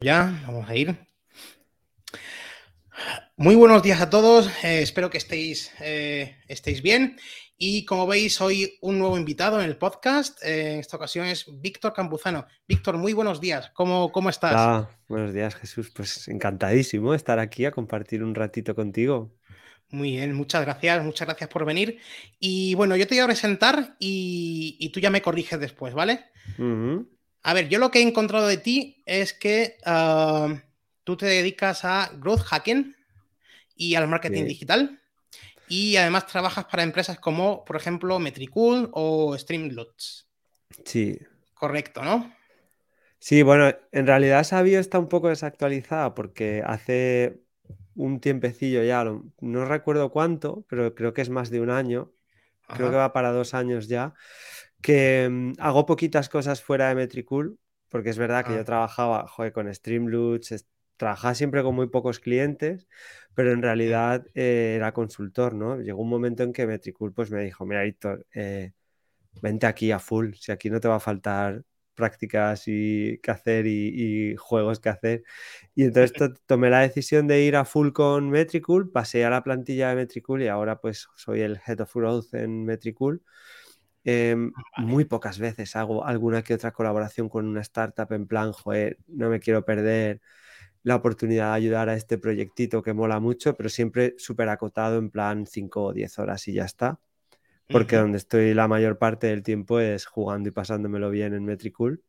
Ya, vamos a ir. Muy buenos días a todos, eh, espero que estéis, eh, estéis bien. Y como veis, hoy un nuevo invitado en el podcast. Eh, en esta ocasión es Víctor Campuzano. Víctor, muy buenos días. ¿Cómo, cómo estás? Ah, buenos días, Jesús. Pues encantadísimo estar aquí a compartir un ratito contigo. Muy bien, muchas gracias, muchas gracias por venir. Y bueno, yo te voy a presentar y, tú ya me corriges después, ¿vale? A ver, yo lo que he encontrado de ti es que ah, tú te dedicas a growth hacking y al marketing digital. Y además trabajas para empresas como, por ejemplo, Metricool o Streamloots. Sí. Correcto, ¿no? Sí, bueno, en realidad esa bio está un poco desactualizada porque hace un tiempecillo ya, no recuerdo cuánto, pero creo que es más de un año, creo que va para dos años ya, que mm, hago poquitas cosas fuera de Metricool, porque es verdad que yo ah. trabajaba con Streamloots, trabajaba siempre con muy pocos clientes, pero en realidad eh, era consultor, ¿no? Llegó un momento en que Metricool pues me dijo, mira, Víctor, eh, vente aquí a full, si aquí no te va a faltar prácticas y que hacer y, juegos que hacer. Y entonces tomé la decisión de ir a full con Metricool, pasé a la plantilla de Metricool y ahora pues soy el Head of Growth en Metricool. Em, muy pocas veces hago alguna que otra colaboración con una startup en plan, joder, no me quiero perder la oportunidad de ayudar a este proyectito que mola mucho, pero siempre súper acotado en plan 5 o 10 horas y ya está. Porque donde estoy la mayor parte del tiempo es jugando y pasándomelo bien en Metricool.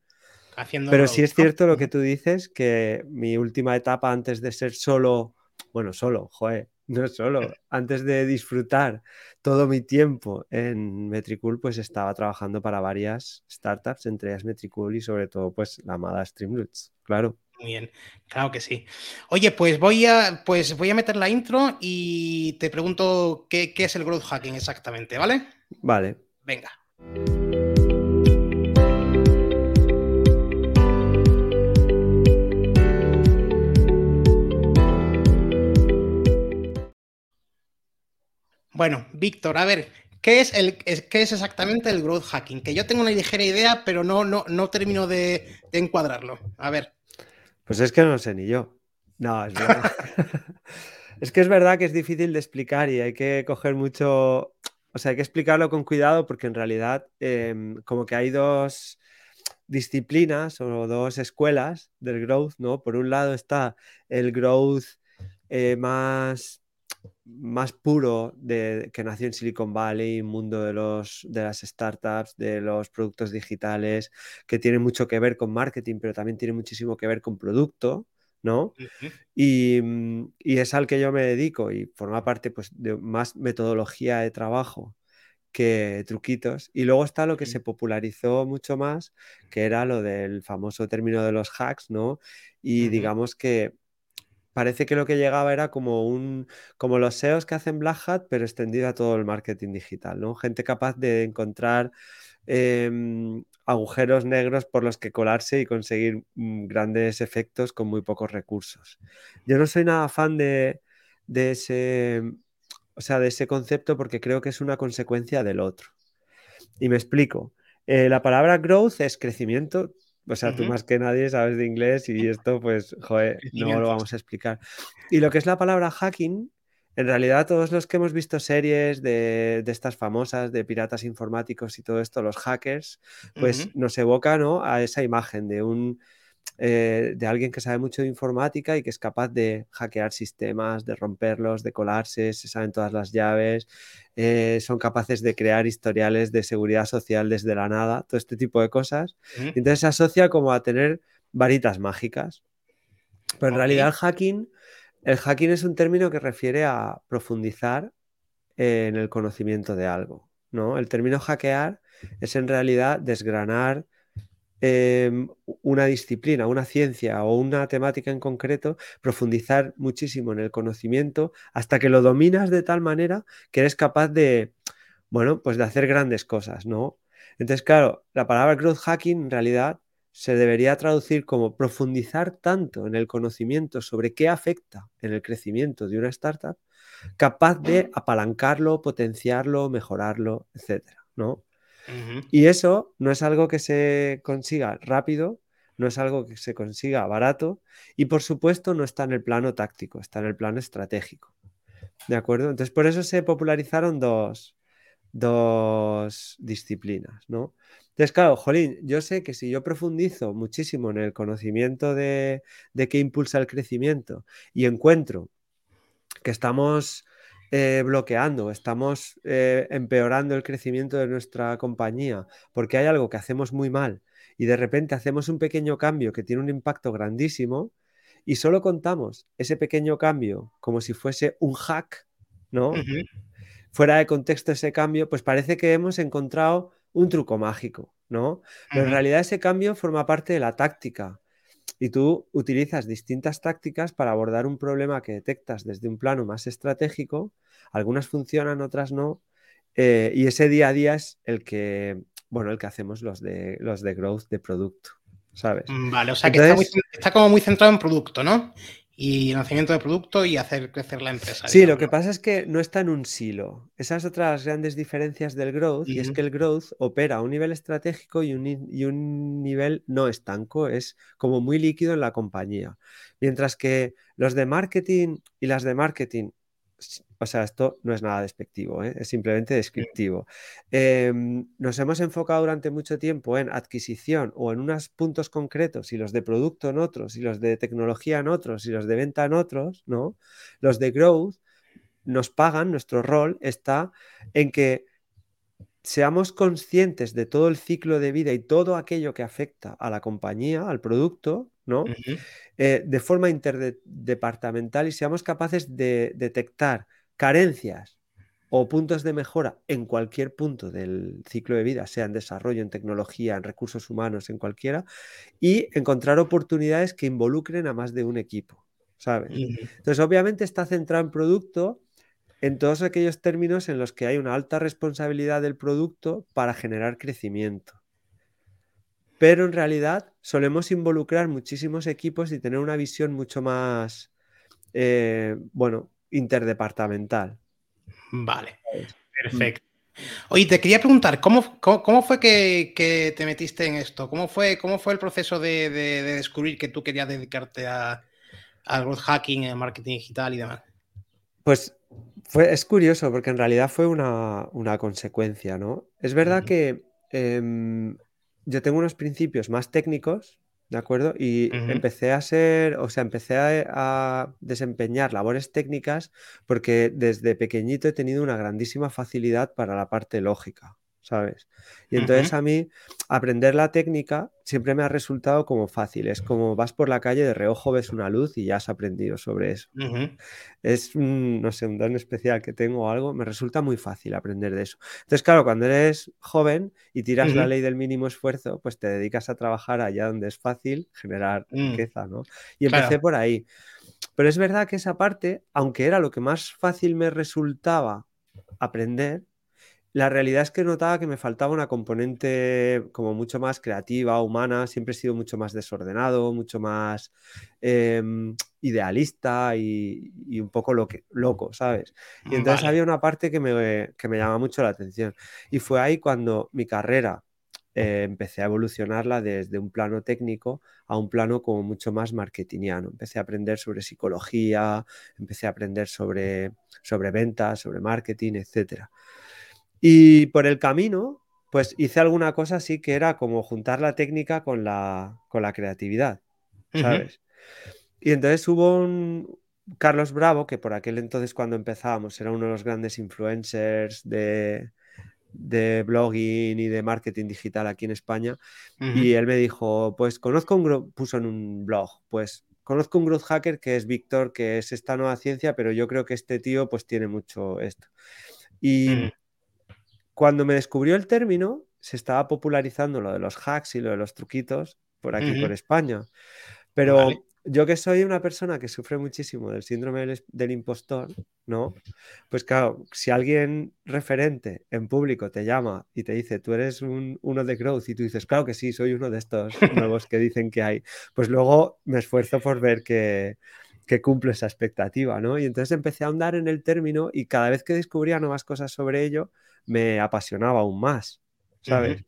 pero sí es cierto lo que tú dices, que mi última etapa antes de ser solo, bueno, solo, joder, no solo, antes de disfrutar todo mi tiempo en Metricool, pues estaba trabajando para varias startups, entre ellas Metricool y sobre todo pues la amada Streamroots, claro. Muy bien, claro que sí. Oye, pues voy a, pues voy a meter la intro y te pregunto qué, qué es el growth hacking exactamente, ¿vale? Vale. Venga. Bueno, Víctor, a ver, ¿qué es, el, ¿qué es exactamente el growth hacking? Que yo tengo una ligera idea, pero no, no, no termino de, encuadrarlo. A ver. Pues es que no sé ni yo. No, es verdad. es que es verdad que es difícil de explicar y hay que coger mucho. O sea, hay que explicarlo con cuidado porque en realidad, em, como que hay dos disciplinas o dos escuelas del growth, ¿no? Por un lado está el growth eh, más más puro de, que nació en Silicon Valley, mundo de, los, de las startups, de los productos digitales, que tiene mucho que ver con marketing, pero también tiene muchísimo que ver con producto, ¿no? y, mm, y, es al que yo me dedico y forma parte pues, de más metodología de trabajo que truquitos. Y luego está lo que se popularizó mucho más, que era lo del famoso término de los hacks, ¿no? Y digamos que parece que lo que llegaba era como un como los SEOs que hacen Black Hat, pero extendido a todo el marketing digital, ¿no? Gente capaz de encontrar em, agujeros negros por los que colarse y conseguir mm, grandes efectos con muy pocos recursos. Yo no soy nada fan de, ese, o sea, de ese concepto porque creo que es una consecuencia del otro. Y me explico. Eh, la palabra growth es crecimiento, o sea, tú más que nadie sabes de inglés y esto, pues, joder, no lo vamos a explicar. Y lo que es la palabra hacking, en realidad todos los que hemos visto series de, estas famosas, de piratas informáticos y todo esto, los hackers, pues nos evoca ¿no? a esa imagen de un eh, de alguien que sabe mucho de informática y que es capaz de hackear sistemas, de romperlos, de colarse, se saben todas las llaves, eh, son capaces de crear historiales de seguridad social desde la nada, todo este tipo de cosas. Entonces se asocia como a tener varitas mágicas. Pero en realidad el hacking, el hacking es un término que refiere a profundizar en el conocimiento de algo. ¿no? El término hackear es en realidad desgranar Em, una disciplina, una ciencia o una temática en concreto, profundizar muchísimo en el conocimiento hasta que lo dominas de tal manera que eres capaz de, bueno, pues de hacer grandes cosas, ¿no? Entonces, claro, la palabra growth hacking en realidad se debería traducir como profundizar tanto en el conocimiento sobre qué afecta en el crecimiento de una startup, capaz de apalancarlo, potenciarlo, mejorarlo, etcétera, ¿no? Y eso no es algo que se consiga rápido, no es algo que se consiga barato y por supuesto no está en el plano táctico, está en el plano estratégico. ¿De acuerdo? Entonces por eso se popularizaron dos, dos disciplinas, ¿no? Entonces, claro, Jolín, yo sé que si yo profundizo muchísimo en el conocimiento de, de qué impulsa el crecimiento y encuentro que estamos eh, bloqueando, estamos eh, empeorando el crecimiento de nuestra compañía porque hay algo que hacemos muy mal y de repente hacemos un pequeño cambio que tiene un impacto grandísimo y solo contamos ese pequeño cambio como si fuese un hack, ¿no? Fuera de contexto ese cambio, pues parece que hemos encontrado un truco mágico, ¿no? Pero en realidad ese cambio forma parte de la táctica. Y tú utilizas distintas tácticas para abordar un problema que detectas desde un plano más estratégico. Algunas funcionan, otras no. Eh, y ese día a día es el que, bueno, el que hacemos los de, los de growth de producto, ¿sabes? Mm, vale, o sea que está, como muy centrado en producto, ¿no? Y lanzamiento de producto y hacer crecer la empresa. Sí, lo que pasa es que no está en un silo. Esas otras grandes diferencias del growth, y es que el growth opera a un nivel estratégico y un, y un nivel no estanco, es como muy líquido en la compañía. Mientras que los de marketing y las de marketing o sea, esto no es nada despectivo, ¿eh? es simplemente descriptivo. Em, nos hemos enfocado durante mucho tiempo en adquisición o en unos puntos concretos y los de producto en otros y los de tecnología en otros y los de venta en otros, ¿no? Los de growth nos pagan, nuestro rol está en que seamos conscientes de todo el ciclo de vida y todo aquello que afecta a la compañía, al producto, ¿no? Eh, de forma interdepartamental y seamos capaces de detectar carencias o puntos de mejora en cualquier punto del ciclo de vida, sea en desarrollo, en tecnología, en recursos humanos, en cualquiera, y encontrar oportunidades que involucren a más de un equipo, ¿sabes? Entonces, obviamente está centrado en producto, en todos aquellos términos en los que hay una alta responsabilidad del producto para generar crecimiento. Pero en realidad solemos involucrar muchísimos equipos y tener una visión mucho más, eh, bueno, interdepartamental. Vale, perfecto. Oye, te quería preguntar, ¿cómo, cómo, fue que, te metiste en esto? ¿Cómo fue, cómo fue el proceso de, descubrir que tú querías dedicarte a, al growth hacking, al marketing digital y demás? Pues fue, es curioso porque en realidad fue una, consecuencia, ¿no? Es verdad que em, yo tengo unos principios más técnicos ¿De acuerdo? Y empecé a ser, o sea, empecé a, desempeñar labores técnicas porque desde pequeñito he tenido una grandísima facilidad para la parte lógica. ¿Sabes? Y entonces a mí aprender la técnica siempre me ha resultado como fácil. Es como vas por la calle de reojo, ves una luz y ya has aprendido sobre eso. Es un, no sé, un don especial que tengo o algo, me resulta muy fácil aprender de eso. Entonces, claro, cuando eres joven y tiras la ley del mínimo esfuerzo, pues te dedicas a trabajar allá donde es fácil generar mm. riqueza, ¿no? Y empecé por ahí. Pero es verdad que esa parte, aunque era lo que más fácil me resultaba aprender, la realidad es que notaba que me faltaba una componente como mucho más creativa, humana. Siempre he sido mucho más desordenado, mucho más em, idealista y, un poco loco, ¿sabes? Y entonces había una parte que me, que me llama mucho la atención. Y fue ahí cuando mi carrera eh, empecé a evolucionarla desde un plano técnico a un plano como mucho más marketingiano. Empecé a aprender sobre psicología, empecé a aprender sobre, sobre ventas, sobre marketing, etcétera. Y por el camino, pues hice alguna cosa así que era como juntar la técnica con la, con la creatividad, ¿sabes? Y entonces hubo un Carlos Bravo, que por aquel entonces cuando empezábamos era uno de los grandes influencers de, de blogging y de marketing digital aquí en España. Y él me dijo, pues conozco un, puso en un blog, pues conozco un growth hacker que es Víctor, que es esta nueva ciencia, pero yo creo que este tío pues tiene mucho esto. Y, cuando me descubrió el término, se estaba popularizando lo de los hacks y lo de los truquitos por aquí, por España. Pero yo que soy una persona que sufre muchísimo del síndrome del, impostor, ¿no? Pues claro, si alguien referente en público te llama y te dice, tú eres uno de growth y tú dices, claro que sí, soy uno de estos nuevos que dicen que hay, pues luego me esfuerzo por ver que, que cumple esa expectativa, ¿no? Y entonces empecé a ahondar en el término y cada vez que descubría nuevas cosas sobre ello, me apasionaba aún más, ¿sabes?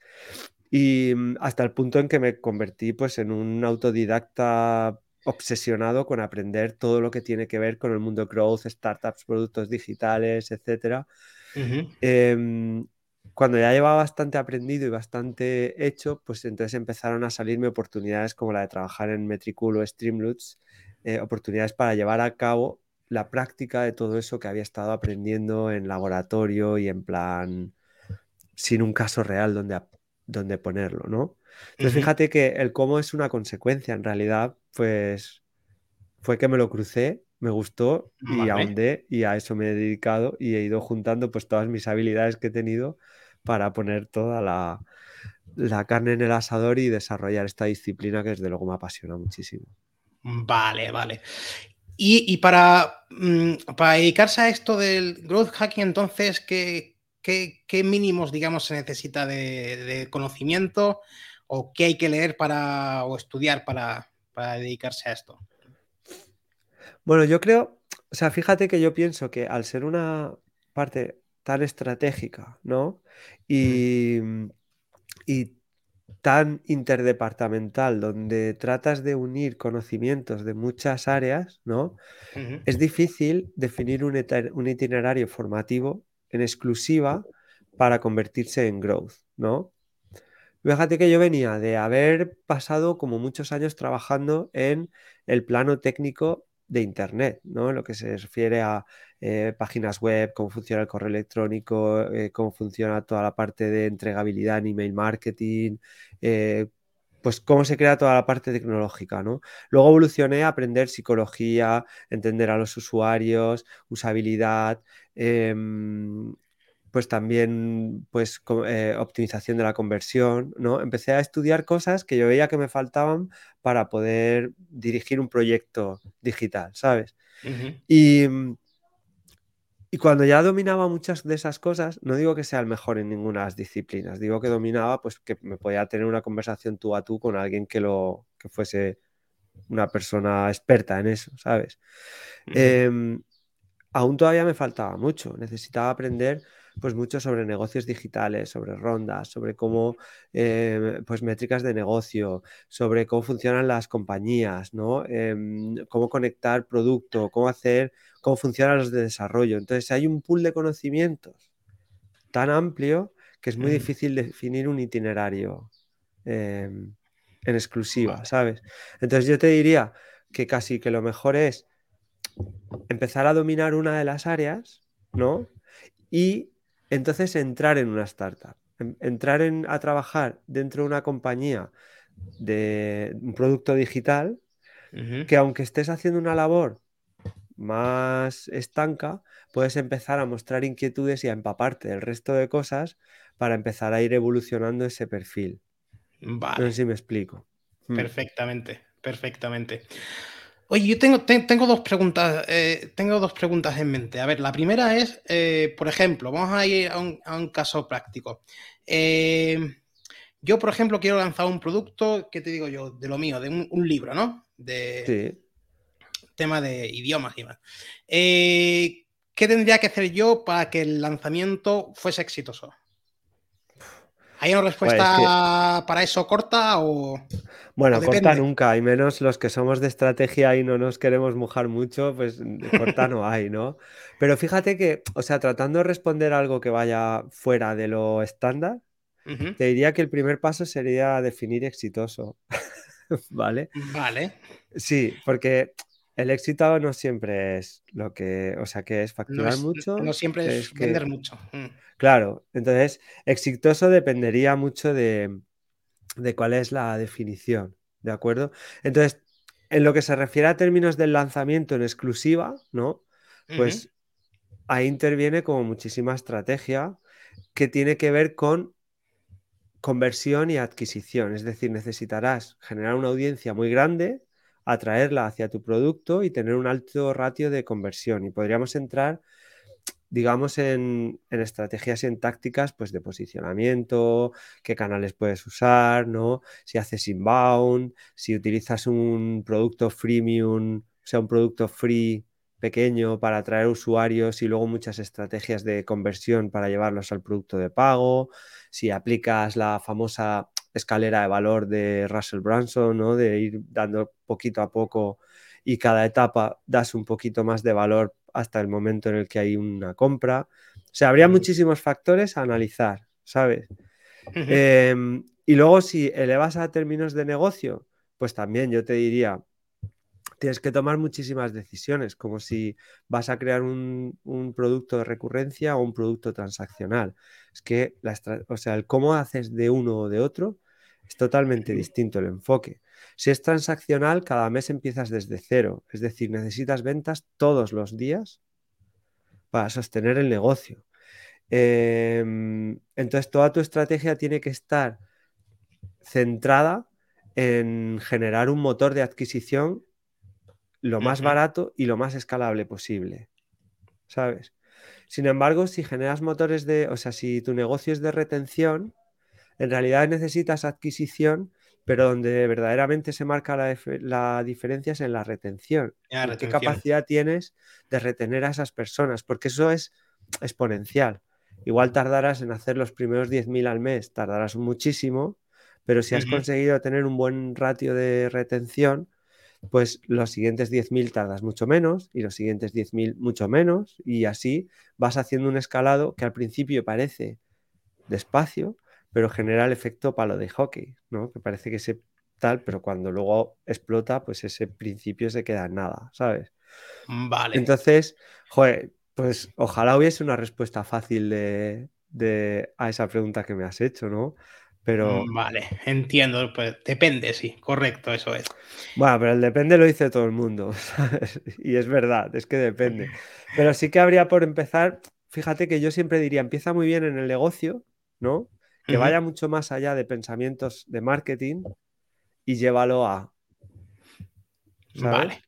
Y mm, hasta el punto en que me convertí pues, en un autodidacta obsesionado con aprender todo lo que tiene que ver con el mundo growth, startups, productos digitales, etc. Em, cuando ya llevaba bastante aprendido y bastante hecho, pues entonces empezaron a salirme oportunidades como la de trabajar en Metricool o Streamloots, eh, oportunidades para llevar a cabo la práctica de todo eso que había estado aprendiendo en laboratorio y en plan sin un caso real donde, donde ponerlo, ¿no? Entonces fíjate que el cómo es una consecuencia en realidad, pues fue que me lo crucé, me gustó y ahondé y a eso me he dedicado y he ido juntando pues todas mis habilidades que he tenido para poner toda la, la carne en el asador y desarrollar esta disciplina que desde luego me apasiona muchísimo. Vale, vale. Y, para, mm, para, dedicarse a esto del growth hacking, entonces, ¿qué, qué, mínimos, digamos, se necesita de, conocimiento o qué hay que leer para o estudiar para, para dedicarse a esto? Bueno, yo creo, o sea, fíjate que yo pienso que al ser una parte tan estratégica, ¿no? Y, y tan interdepartamental, donde tratas de unir conocimientos de muchas áreas, ¿no? Es difícil definir un, itinerario formativo en exclusiva para convertirse en growth, ¿no? Fíjate que yo venía de haber pasado como muchos años trabajando en el plano técnico de Internet, ¿no? Lo que se refiere a eh, páginas web, cómo funciona el correo electrónico, eh, cómo funciona toda la parte de entregabilidad en email marketing, eh, pues cómo se crea toda la parte tecnológica, ¿no? Luego evolucioné a aprender psicología, entender a los usuarios, usabilidad, em, pues también pues optimización de la conversión, ¿no? Empecé a estudiar cosas que yo veía que me faltaban para poder dirigir un proyecto digital, ¿sabes? Y y cuando ya dominaba muchas de esas cosas, no digo que sea el mejor en ninguna de las disciplinas, digo que dominaba, pues que me podía tener una conversación tú a tú con alguien que lo que fuese una persona experta en eso, ¿sabes? Em, aún todavía me faltaba mucho, necesitaba aprender pues mucho sobre negocios digitales, sobre rondas, sobre cómo, eh, pues métricas de negocio, sobre cómo funcionan las compañías, ¿no? Em, cómo conectar producto, cómo hacer, cómo funcionan los de desarrollo. Entonces hay un pool de conocimientos tan amplio que es muy difícil definir un itinerario em, en exclusiva, ¿sabes? Entonces yo te diría que casi que lo mejor es empezar a dominar una de las áreas, ¿no? Y entonces, entrar en una startup, entrar en, a trabajar dentro de una compañía de un producto digital, que aunque estés haciendo una labor más estanca, puedes empezar a mostrar inquietudes y a empaparte del resto de cosas para empezar a ir evolucionando ese perfil. Vale. No sé si me explico. Hmm. Perfectamente, perfectamente. Oye, yo tengo, tengo dos preguntas, eh, tengo dos preguntas en mente. A ver, la primera es, eh, por ejemplo, vamos a ir a un, caso práctico. Eh, yo, por ejemplo, quiero lanzar un producto, ¿qué te digo yo? De lo mío, de un, libro, ¿no? De tema de idiomas y más. ¿Qué tendría que hacer yo para que el lanzamiento fuese exitoso? ¿Hay una respuesta para eso corta o.? Bueno, corta nunca, y menos los que somos de estrategia y no nos queremos mojar mucho, pues corta no hay, ¿no? Pero fíjate que, o sea, tratando de responder algo que vaya fuera de lo estándar, te diría que el primer paso sería definir exitoso. ¿Vale? Vale. Sí, porque el éxito no siempre es lo que, o sea, que es facturar mucho. No siempre es, vender mucho. Mm. Claro, entonces, exitoso dependería mucho de, cuál es la definición, ¿de acuerdo? Entonces, en lo que se refiere a términos del lanzamiento en exclusiva, ¿no? Pues ahí interviene como muchísima estrategia que tiene que ver con conversión y adquisición. Es decir, necesitarás generar una audiencia muy grande atraerla hacia tu producto y tener un alto ratio de conversión. Y podríamos entrar, digamos, en, estrategias y en tácticas pues, de posicionamiento, qué canales puedes usar, ¿no? Si haces inbound, si utilizas un producto freemium, o sea, un producto free pequeño para atraer usuarios y luego muchas estrategias de conversión para llevarlos al producto de pago, si aplicas la famosa escalera de valor de Russell Branson, ¿no? De ir dando poquito a poco y cada etapa das un poquito más de valor hasta el momento en el que hay una compra. O sea, habría muchísimos factores a analizar, ¿sabes? Em, y luego si elevas a términos de negocio, pues también yo te diría, tienes que tomar muchísimas decisiones, como si vas a crear un, producto de recurrencia o un producto transaccional. Es que, la, o sea, el cómo haces de uno o de otro es totalmente distinto el enfoque. Si es transaccional, cada mes empiezas desde cero, es decir, necesitas ventas todos los días para sostener el negocio. Em, entonces, toda tu estrategia tiene que estar centrada en generar un motor de adquisición lo más barato y lo más escalable posible. ¿Sabes? Sin embargo, si generas motores de, o sea, si tu negocio es de retención, en realidad necesitas adquisición, pero donde verdaderamente se marca la, diferencia es en la retención. ¿Qué capacidad tienes de retener a esas personas? Porque eso es exponencial. Igual tardarás en hacer los primeros 10.000 al mes, tardarás muchísimo, pero si has conseguido tener un buen ratio de retención, pues los siguientes 10.000 tardas mucho menos y los siguientes 10.000 mucho menos y así vas haciendo un escalado que al principio parece despacio, pero genera el efecto palo de hockey, ¿no? Que parece que se tal, pero cuando luego explota, pues ese principio se queda en nada, ¿sabes? Vale. Entonces, joder, pues ojalá hubiese una respuesta fácil de, de, a esa pregunta que me has hecho, ¿no? Pero... Mm, vale, entiendo, pues depende, sí, correcto, eso es. Bueno, pero el depende lo dice todo el mundo, ¿sabes? Y es verdad, es que depende. Pero sí que habría por empezar, fíjate que yo siempre diría, empieza muy bien en el negocio, ¿no? Que vaya mucho más allá de pensamientos de marketing y llévalo a... Vale.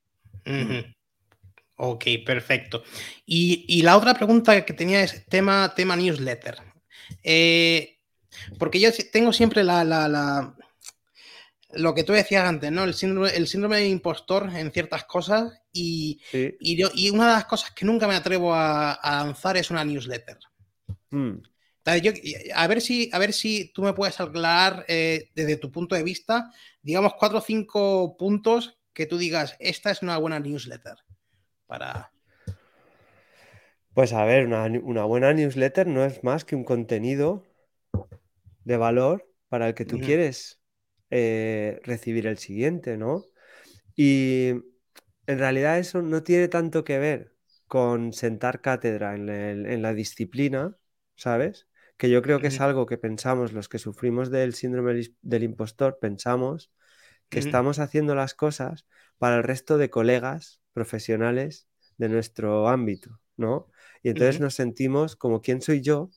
Ok, perfecto. Y, y, la otra pregunta que tenía es tema, tema newsletter. Eh, porque yo tengo siempre la, la, lo que tú decías antes, ¿no? El síndrome, el síndrome de impostor en ciertas cosas y, y, una de las cosas que nunca me atrevo a, lanzar es una newsletter. Hmm. a, ver si, a ver si tú me puedes aclarar eh, desde tu punto de vista, digamos, cuatro o cinco puntos que tú digas, esta es una buena newsletter para... Pues a ver, una, una buena newsletter no es más que un contenido de valor para el que tú quieres eh, recibir el siguiente, ¿no? Y en realidad eso no tiene tanto que ver con sentar cátedra en, la disciplina, ¿sabes? Que yo creo que es algo que pensamos los que sufrimos del síndrome del impostor, pensamos que estamos haciendo las cosas para el resto de colegas profesionales de nuestro ámbito, ¿no? Y entonces nos sentimos como quién soy yo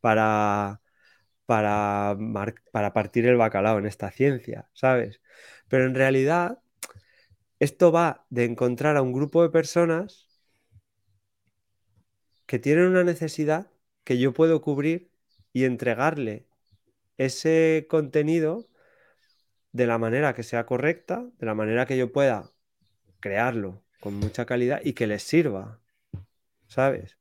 para para, para partir el bacalao en esta ciencia, ¿sabes? Pero en realidad esto va de encontrar a un grupo de personas que tienen una necesidad que yo puedo cubrir y entregarle ese contenido de la manera que sea correcta, de la manera que yo pueda crearlo con mucha calidad y que les sirva, ¿sabes?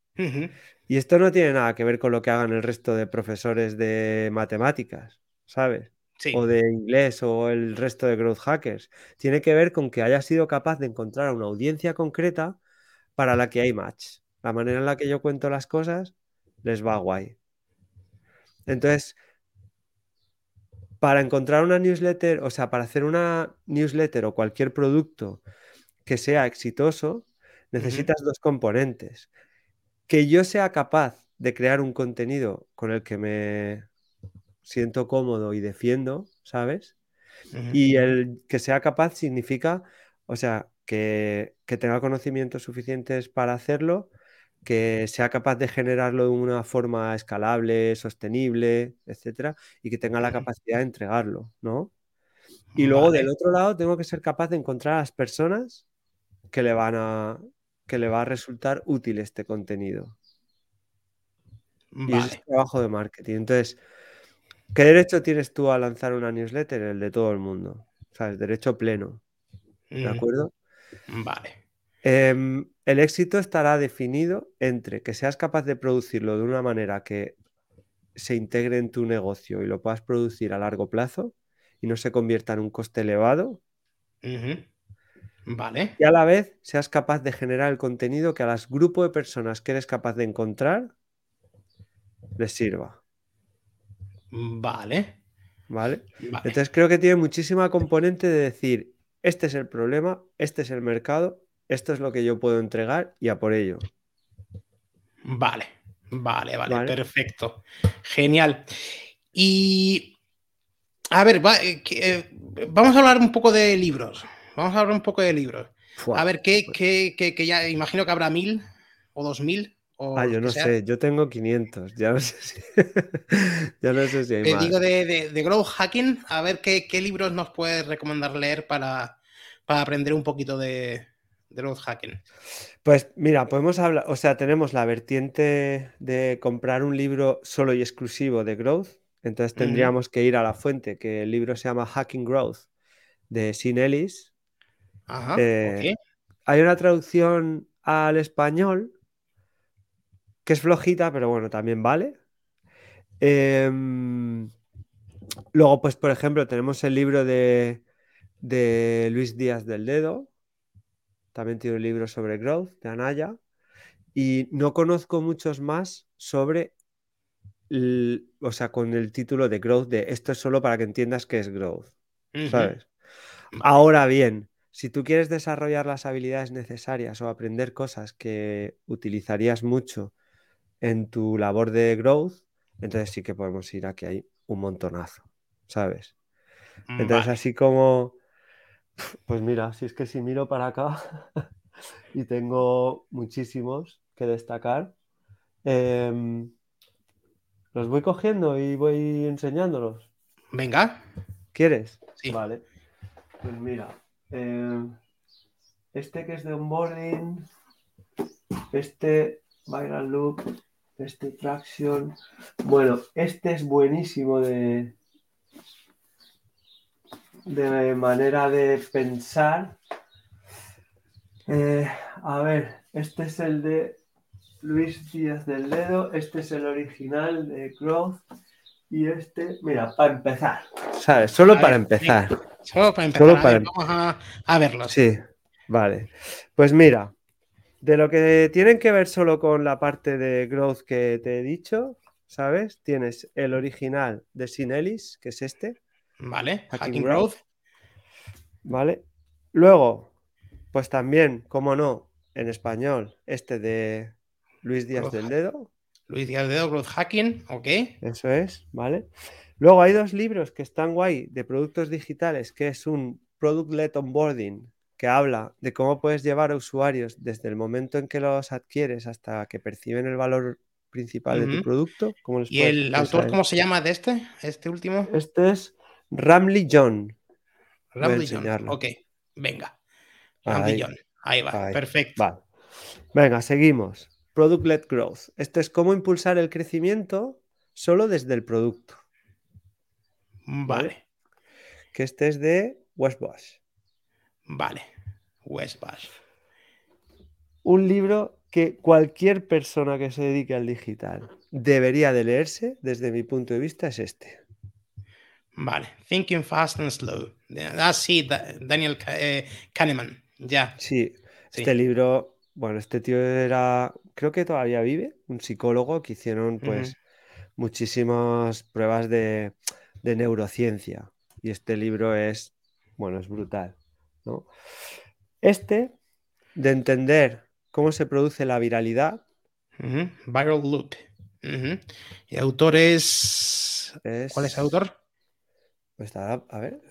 Y esto no tiene nada que ver con lo que hagan el resto de profesores de matemáticas, ¿sabes? O de inglés o el resto de growth hackers. Tiene que ver con que haya sido capaz de encontrar una audiencia concreta para la que hay match. La manera en la que yo cuento las cosas les va guay. Entonces, para encontrar una newsletter, o sea, para hacer una newsletter o cualquier producto que sea exitoso, necesitas dos componentes que yo sea capaz de crear un contenido con el que me siento cómodo y defiendo, ¿sabes? Y el que sea capaz significa, o sea, que, tenga conocimientos suficientes para hacerlo, que sea capaz de generarlo de una forma escalable, sostenible, etcétera, y que tenga la capacidad de entregarlo, ¿no? Y luego del otro lado tengo que ser capaz de encontrar a las personas que le van a, que le va a resultar útil este contenido. Y es trabajo de marketing. Entonces, ¿qué derecho tienes tú a lanzar una newsletter? El de todo el mundo. O sea, el derecho pleno. ¿De mm. acuerdo? Vale. Em, el éxito estará definido entre que seas capaz de producirlo de una manera que se integre en tu negocio y lo puedas producir a largo plazo y no se convierta en un coste elevado. Vale. Y a la vez seas capaz de generar el contenido que a las grupos de personas que eres capaz de encontrar les sirva. Vale. ¿Vale? Entonces creo que tiene muchísima componente de decir, este es el problema, este es el mercado, esto es lo que yo puedo entregar y a por ello. Vale, vale, vale, perfecto. Genial. Y a ver, eh, eh, vamos a hablar un poco de libros. Vamos a hablar un poco de libros. A ver, ¿qué, qué, qué, ya imagino que habrá mil o dos mil? ah, yo no sé, yo tengo 500, ya no sé si, ya no sé si hay Te digo de, de, Growth Hacking, a ver qué, qué, libros nos puedes recomendar leer para, para aprender un poquito de, Growth Hacking. Pues mira, podemos hablar, o sea, tenemos la vertiente de comprar un libro solo y exclusivo de Growth, entonces tendríamos que ir a la fuente, que el libro se llama Hacking Growth de Sin Ellis. Ajá, eh, Hay una traducción al español que es flojita, pero bueno, también vale. Em, luego, pues, por ejemplo, tenemos el libro de, de Luis Díaz del Dedo. También tiene un libro sobre growth de Anaya. Y no conozco muchos más sobre, o sea, con el título de growth de esto es solo para que entiendas qué es growth. ¿Sabes? Ahora bien, si tú quieres desarrollar las habilidades necesarias o aprender cosas que utilizarías mucho en tu labor de growth, entonces sí que podemos ir a que hay un montonazo, ¿sabes? Entonces así como, pues mira, si es que si miro para acá y tengo muchísimos que destacar, em, los voy cogiendo y voy enseñándolos. Venga. ¿Quieres? Sí. Vale. Pues mira, em, este que es de onboarding, este viral loop, este traction. Bueno, este es buenísimo de, de manera de pensar. Eh, a ver, este es el de Luis Díaz del Dedo, este es el original de Growth y este, mira, para empezar, ¿sabes? Solo para empezar. Solo para empezar. Vamos a, a verlo. Sí, vale. Pues mira, de lo que tienen que ver solo con la parte de growth que te he dicho, ¿sabes? Tienes el original de Sinelis, que es este. Vale, Hacking, growth. Vale. Luego, pues también, como no, en español, este de Luis Díaz del Dedo. Luis Díaz del Dedo, Growth Hacking, ok. Eso es, ¿vale? Luego hay dos libros que están guay de productos digitales, que es un Product Led Onboarding, que habla de cómo puedes llevar a usuarios desde el momento en que los adquieres hasta que perciben el valor principal de tu producto. ¿Y el autor cómo se llama de este? ¿Este último? Este es Ramley John. Ramley John. Ok, venga. Ramley John. Ahí va, perfecto. Venga, seguimos. Product Led Growth. Este es cómo impulsar el crecimiento solo desde el producto. Vale. Que este es de West Bosch. Vale, Westbash. Un libro que cualquier persona que se dedique al digital debería de leerse, desde mi punto de vista, es este. Vale, Thinking Fast and Slow. Ah, sí, Daniel eh, Kahneman, ya. Sí, este libro, bueno, este tío era, creo que todavía vive, un psicólogo que hicieron pues muchísimas pruebas de, de neurociencia. Y este libro es, bueno, es brutal. Este, de entender cómo se produce la viralidad. Viral loop. ¿Y autor es... ¿Cuál es el autor? Pues a ver.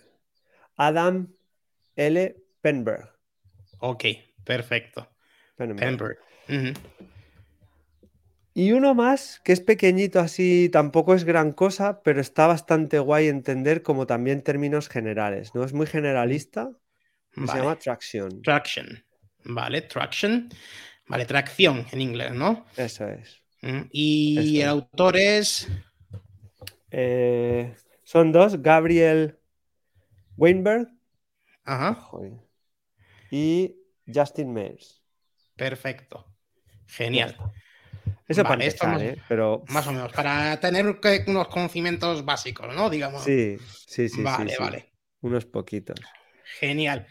Adam L. Penberg. Ok, perfecto. Penberg. Y uno más, que es pequeñito así, tampoco es gran cosa, pero está bastante guay entender como también términos generales, ¿no? Es muy generalista, se llama Traction. Traction. Vale, Traction. Vale, tracción en inglés, ¿no? Eso es. Mm, y el autor es. Eh, son dos, Gabriel Weinberg. Ajá. Y Justin Mayers. Perfecto. Genial. Eso para empezar, ¿eh? Pero... Más o menos, para tener unos conocimientos básicos, ¿no? Digamos. Sí, sí, sí. Vale, sí, vale. Unos poquitos. Genial.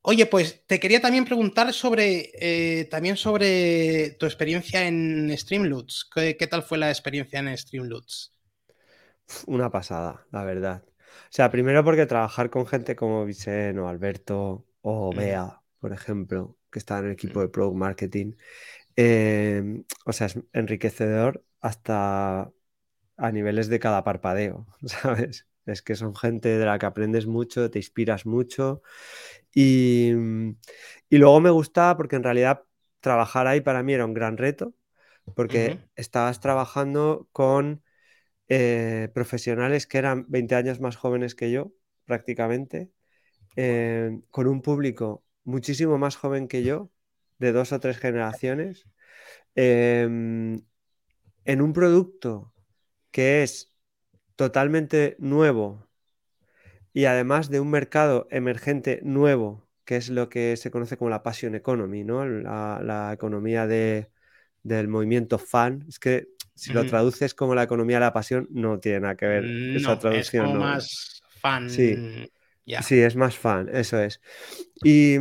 Oye, pues te quería también preguntar sobre eh, también sobre tu experiencia en Streamloots. ¿Qué, ¿Qué, tal fue la experiencia en Streamloots? Una pasada, la verdad. O sea, primero porque trabajar con gente como Vicente o Alberto o Bea, por ejemplo, que está en el equipo de Product Marketing, Em, o sea, es enriquecedor hasta a niveles de cada parpadeo, ¿sabes? Es que son gente de la que aprendes mucho, te inspiras mucho. Y, y luego me gustaba porque en realidad trabajar ahí para mí era un gran reto, porque estabas trabajando con eh, profesionales que eran 20 años más jóvenes que yo, prácticamente, eh, con un público muchísimo más joven que yo, de dos o tres generaciones em, en un producto que es totalmente nuevo y además de un mercado emergente nuevo, que es lo que se conoce como la passion economy, ¿no? la, economía de, del movimiento fan. Es que si lo traduces como la economía de la pasión, no tiene nada que ver esa traducción. Es como más fan. Sí. Sí, es más fan, eso es. Y,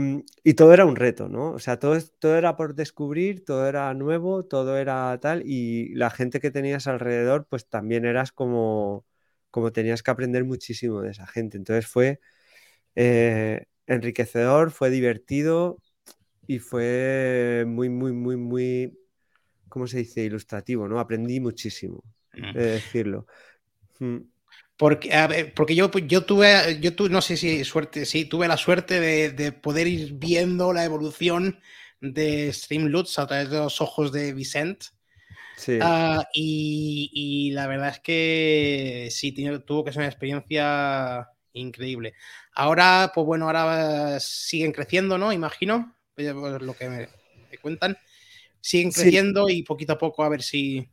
todo era un reto, ¿no? O sea, todo, todo era por descubrir, todo era nuevo, todo era tal, y la gente que tenías alrededor, pues también eras como, como tenías que aprender muchísimo de esa gente. Entonces fue eh, enriquecedor, fue divertido y fue muy, muy, muy, muy, ¿cómo se dice? Ilustrativo, ¿no? Aprendí muchísimo, de decirlo. Mm. Porque, porque yo, yo tuve, yo tuve, no sé si suerte, sí, tuve la suerte de, poder ir viendo la evolución de Streamloots a través de los ojos de Vicent. Sí. Ah, y, la verdad es que sí, tuvo que ser una experiencia increíble. Ahora, pues bueno, ahora siguen creciendo, ¿no? Imagino, pues, pues, lo que me, cuentan. Siguen creciendo y poquito a poco a ver si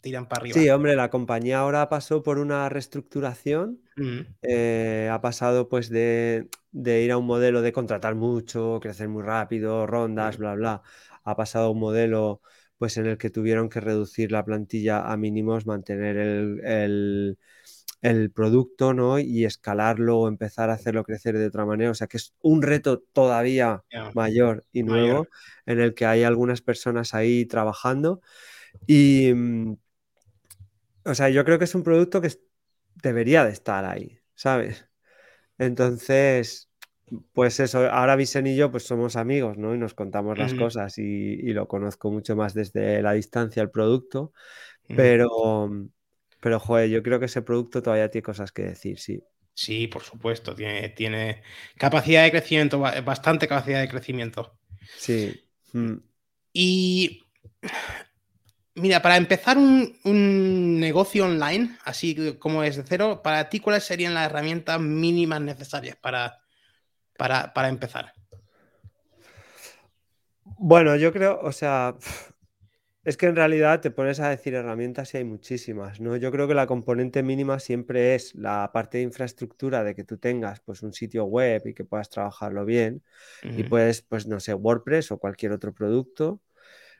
tiran para arriba. Sí, hombre, la compañía ahora pasó por una reestructuración. Mm. Eh, ha pasado pues de, ir a un modelo de contratar mucho, crecer muy rápido, rondas, bla, bla. Ha pasado a un modelo pues en el que tuvieron que reducir la plantilla a mínimos, mantener el, producto, ¿no? Y escalarlo o empezar a hacerlo crecer de otra manera. O sea que es un reto todavía mayor y nuevo en el que hay algunas personas ahí trabajando. Y, mm, o sea, yo creo que es un producto que debería de estar ahí, ¿sabes? Entonces, pues eso, ahora Visen y yo pues somos amigos, ¿no? Y nos contamos las cosas y, lo conozco mucho más desde la distancia el producto, pero, pero, joder, yo creo que ese producto todavía tiene cosas que decir, sí. Sí, por supuesto, tiene, tiene capacidad de crecimiento, bastante capacidad de crecimiento. Sí. Mm. Y Mira, para empezar un, negocio online, así como es de cero, para ti, ¿cuáles serían las herramientas mínimas necesarias para, para, empezar? Bueno, yo creo, o sea, es que en realidad te pones a decir herramientas y hay muchísimas, ¿no? Yo creo que la componente mínima siempre es la parte de infraestructura de que tú tengas pues un sitio web y que puedas trabajarlo bien y puedes, pues no sé, WordPress o cualquier otro producto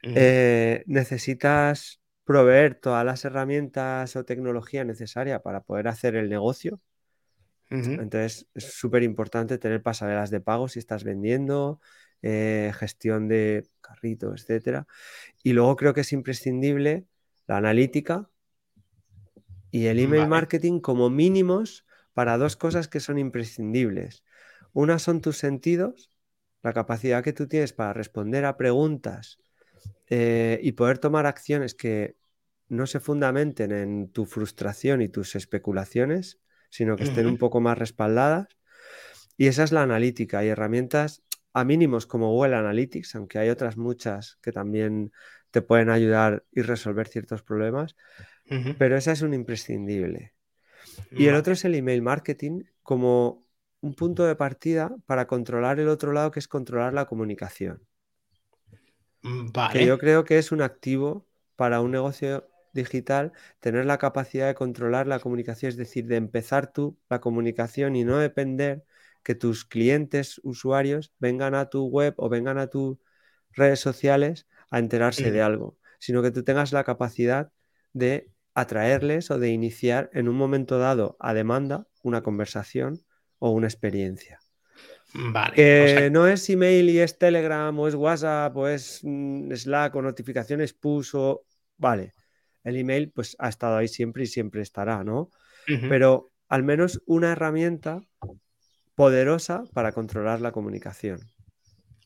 eh, necesitas proveer todas las herramientas o tecnología necesaria para poder hacer el negocio. Entonces es súper importante tener pasarelas de pago si estás vendiendo, eh, gestión de carritos, etc. Y luego creo que es imprescindible la analítica y el email marketing como mínimos para dos cosas que son imprescindibles. Una son tus sentidos, la capacidad que tú tienes para responder a preguntas eh, y poder tomar acciones que no se fundamenten en tu frustración y tus especulaciones, sino que estén un poco más respaldadas. Y esa es la analítica y herramientas a mínimos como Google Analytics, aunque hay otras muchas que también te pueden ayudar y resolver ciertos problemas, pero esa es un imprescindible. Y el otro es el email marketing como un punto de partida para controlar el otro lado, que es controlar la comunicación. Mm, que yo creo que es un activo para un negocio digital tener la capacidad de controlar la comunicación, es decir, de empezar tú la comunicación y no depender que tus clientes, usuarios, vengan a tu web o vengan a tus redes sociales a enterarse de algo, sino que tú tengas la capacidad de atraerles o de iniciar en un momento dado a demanda una conversación o una experiencia. Vale. Que no es email y es Telegram o es WhatsApp o es mm, Slack o notificaciones push o... Vale, el email pues ha estado ahí siempre y siempre estará, ¿no? Pero al menos una herramienta poderosa para controlar la comunicación.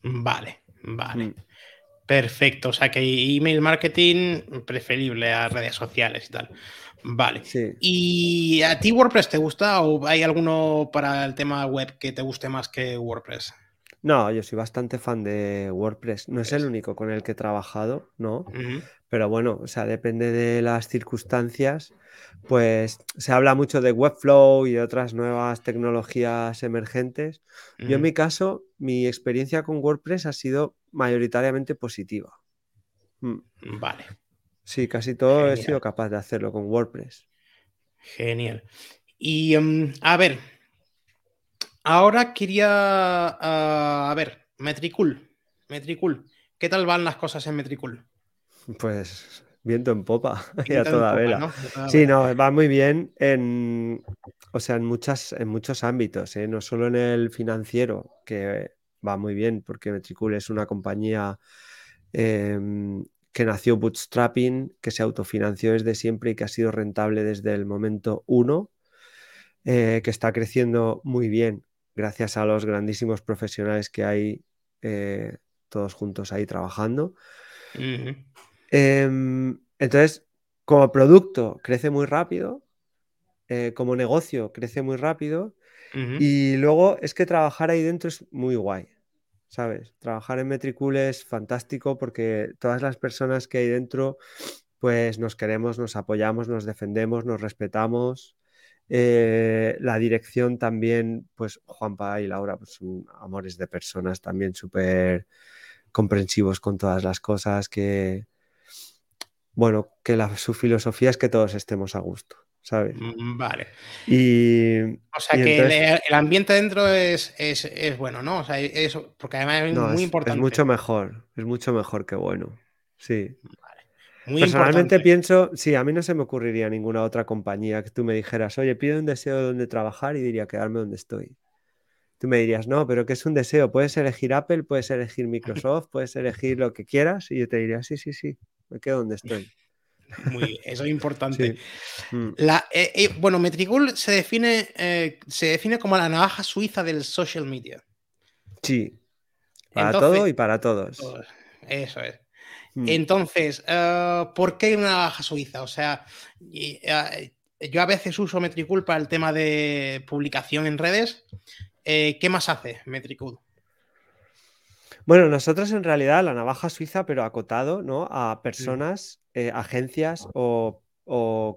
Vale, vale. Mm. Perfecto. O sea que email marketing preferible a redes sociales y tal. Vale. ¿Y a ti WordPress te gusta o hay alguno para el tema web que te guste más que WordPress? No, yo soy bastante fan de WordPress. No es el único con el que he trabajado, ¿no? Pero bueno, o sea, depende de las circunstancias. Pues se habla mucho de Webflow y de otras nuevas tecnologías emergentes. Yo en mi caso, mi experiencia con WordPress ha sido mayoritariamente positiva. Mm. Vale. Sí, casi todo he sido capaz de hacerlo con WordPress. Genial. Y em, a ver, ahora quería, ah, a ver, Metricool. Metricool. ¿Qué tal van las cosas en Metricool? Pues viento en popa y a toda vela. sí, no, va muy bien en, o sea, en, muchas, en muchos ámbitos, ¿eh? no solo en el financiero, que va muy bien porque Metricool es una compañía em, que nació bootstrapping, que se autofinanció desde siempre y que ha sido rentable desde el momento uno, eh, que está creciendo muy bien gracias a los grandísimos profesionales que hay eh, todos juntos ahí trabajando. Em, entonces, como producto crece muy rápido, eh, como negocio crece muy rápido y luego es que trabajar ahí dentro es muy guay. ¿Sabes? Trabajar en Metricool es fantástico porque todas las personas que hay dentro, pues nos queremos, nos apoyamos, nos defendemos, nos respetamos. Eh, la dirección también, pues Juanpa y Laura pues, son amores de personas también súper comprensivos con todas las cosas que, bueno, que su filosofía es que todos estemos a gusto. ¿Sabes? Mm, vale. Y, o sea que el, ambiente dentro es, bueno, ¿no? O sea, eso, porque además es muy importante. Es mucho mejor, es mucho mejor que bueno. Sí. Muy Personalmente pienso, sí, a mí no se me ocurriría ninguna otra compañía que tú me dijeras, oye, pido un deseo de donde trabajar y diría quedarme donde estoy. Tú me dirías, no, pero ¿qué es un deseo? Puedes elegir Apple, puedes elegir Microsoft, puedes elegir lo que quieras y yo te diría, sí, sí, sí, me quedo donde estoy. Muy, eso es importante. Mm. La, eh, eh, bueno, Metricool se define, eh, se define como la navaja suiza del social media. Sí. Para todo y para todos. Eso es. Mm. Entonces, ¿por qué una navaja suiza? O sea, yo a veces uso Metricool para el tema de publicación en redes. ¿Qué más hace Metricool? Bueno, nosotros en realidad la navaja suiza, pero acotado, ¿no? A personas, eh, agencias o,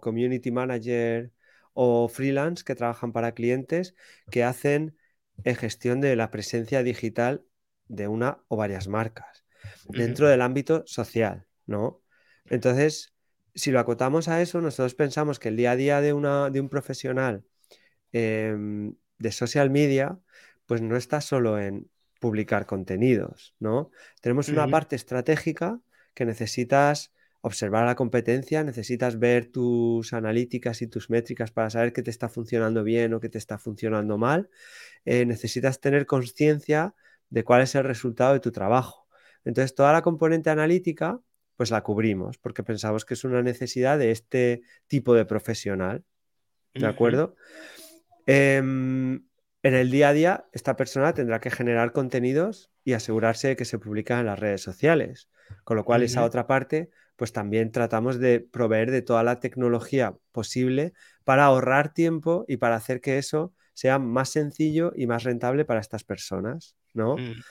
community manager o freelance que trabajan para clientes que hacen eh, gestión de la presencia digital de una o varias marcas dentro del ámbito social, ¿no? Entonces, si lo acotamos a eso, nosotros pensamos que el día a día de, una, de un profesional em, de social media, pues no está solo en publicar contenidos, ¿no? Tenemos una parte estratégica que necesitas observar la competencia, necesitas ver tus analíticas y tus métricas para saber qué te está funcionando bien o qué te está funcionando mal. Eh, necesitas tener conciencia de cuál es el resultado de tu trabajo. Entonces, toda la componente analítica, pues la cubrimos porque pensamos que es una necesidad de este tipo de profesional. ¿De acuerdo? Em, en el día a día, esta persona tendrá que generar contenidos y asegurarse de que se publican en las redes sociales. Con lo cual, esa otra parte, pues también tratamos de proveer de toda la tecnología posible para ahorrar tiempo y para hacer que eso sea más sencillo y más rentable para estas personas, ¿no? Mm.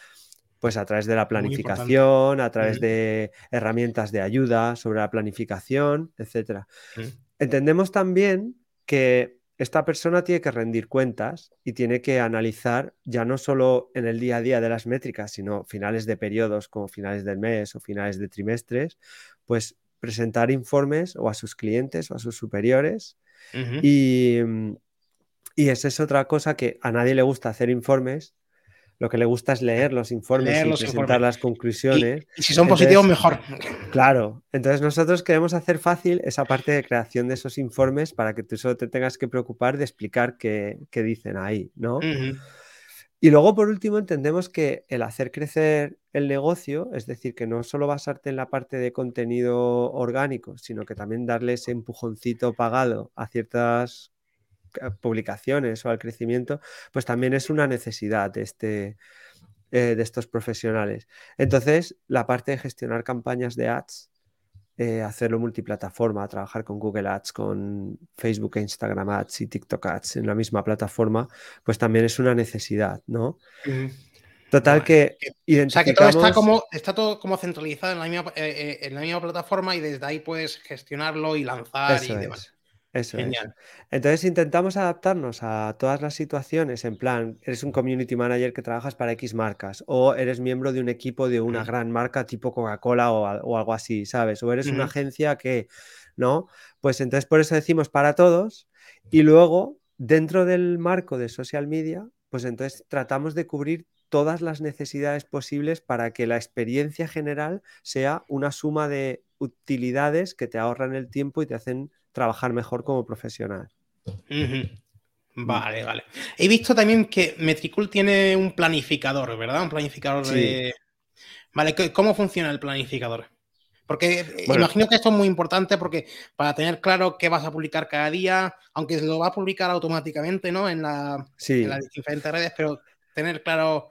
Pues a través de la planificación, a través de herramientas de ayuda sobre la planificación, etc. Mm. Entendemos también que esta persona tiene que rendir cuentas y tiene que analizar ya no solo en el día a día de las métricas, sino finales de periodos como finales del mes o finales de trimestres, pues presentar informes o a sus clientes o a sus superiores. y, y esa es otra cosa que a nadie le gusta hacer informes lo que le gusta es leer los informes y presentar las conclusiones. Y, si son positivos, mejor. Claro, entonces nosotros queremos hacer fácil esa parte de creación de esos informes para que tú solo te tengas que preocupar de explicar qué, dicen ahí, ¿no? Y luego, por último, entendemos que el hacer crecer el negocio, es decir, que no solo basarte en la parte de contenido orgánico, sino que también darle ese empujoncito pagado a ciertas publicaciones o al crecimiento, pues también es una necesidad de, este, eh, de estos profesionales. Entonces, la parte de gestionar campañas de ads, eh, hacerlo multiplataforma, trabajar con Google Ads, con Facebook e Instagram Ads y TikTok Ads en la misma plataforma, pues también es una necesidad, ¿no? Total que O sea, que todo está como, está todo como centralizado en la misma, en la misma plataforma y desde ahí puedes gestionarlo y lanzar y demás. Eso es. Entonces intentamos adaptarnos a todas las situaciones, en plan, eres un community manager que trabajas para X marcas, o eres miembro de un equipo de una gran marca tipo Coca-Cola o, algo así, ¿sabes? O eres una agencia que, ¿no? Pues entonces por eso decimos para todos, y luego, dentro del marco de social media, pues entonces tratamos de cubrir todas las necesidades posibles para que la experiencia general sea una suma de utilidades que te ahorran el tiempo y te hacen trabajar mejor como profesional. Vale, vale. He visto también que Metricool tiene un planificador, ¿verdad? Un planificador de. Vale, ¿cómo funciona el planificador? Porque eh, imagino que esto es muy importante porque para tener claro qué vas a publicar cada día, aunque lo va a publicar automáticamente, ¿no? En, la, en las diferentes redes, pero tener claro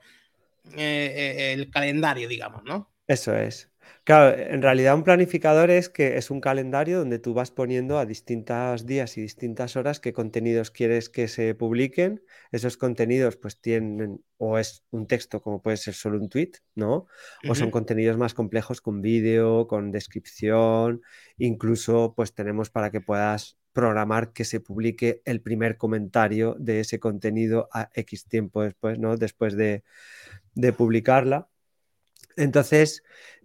eh, el calendario, digamos, ¿no? Eso es. Claro, en realidad un planificador es que es un calendario donde tú vas poniendo a distintos días y distintas horas qué contenidos quieres que se publiquen. Esos contenidos pues tienen o es un texto como puede ser solo un tweet, ¿no? O son contenidos más complejos con vídeo, con descripción, incluso pues tenemos para que puedas programar que se publique el primer comentario de ese contenido a X tiempo después, ¿no? Después de, de publicarla. Entonces,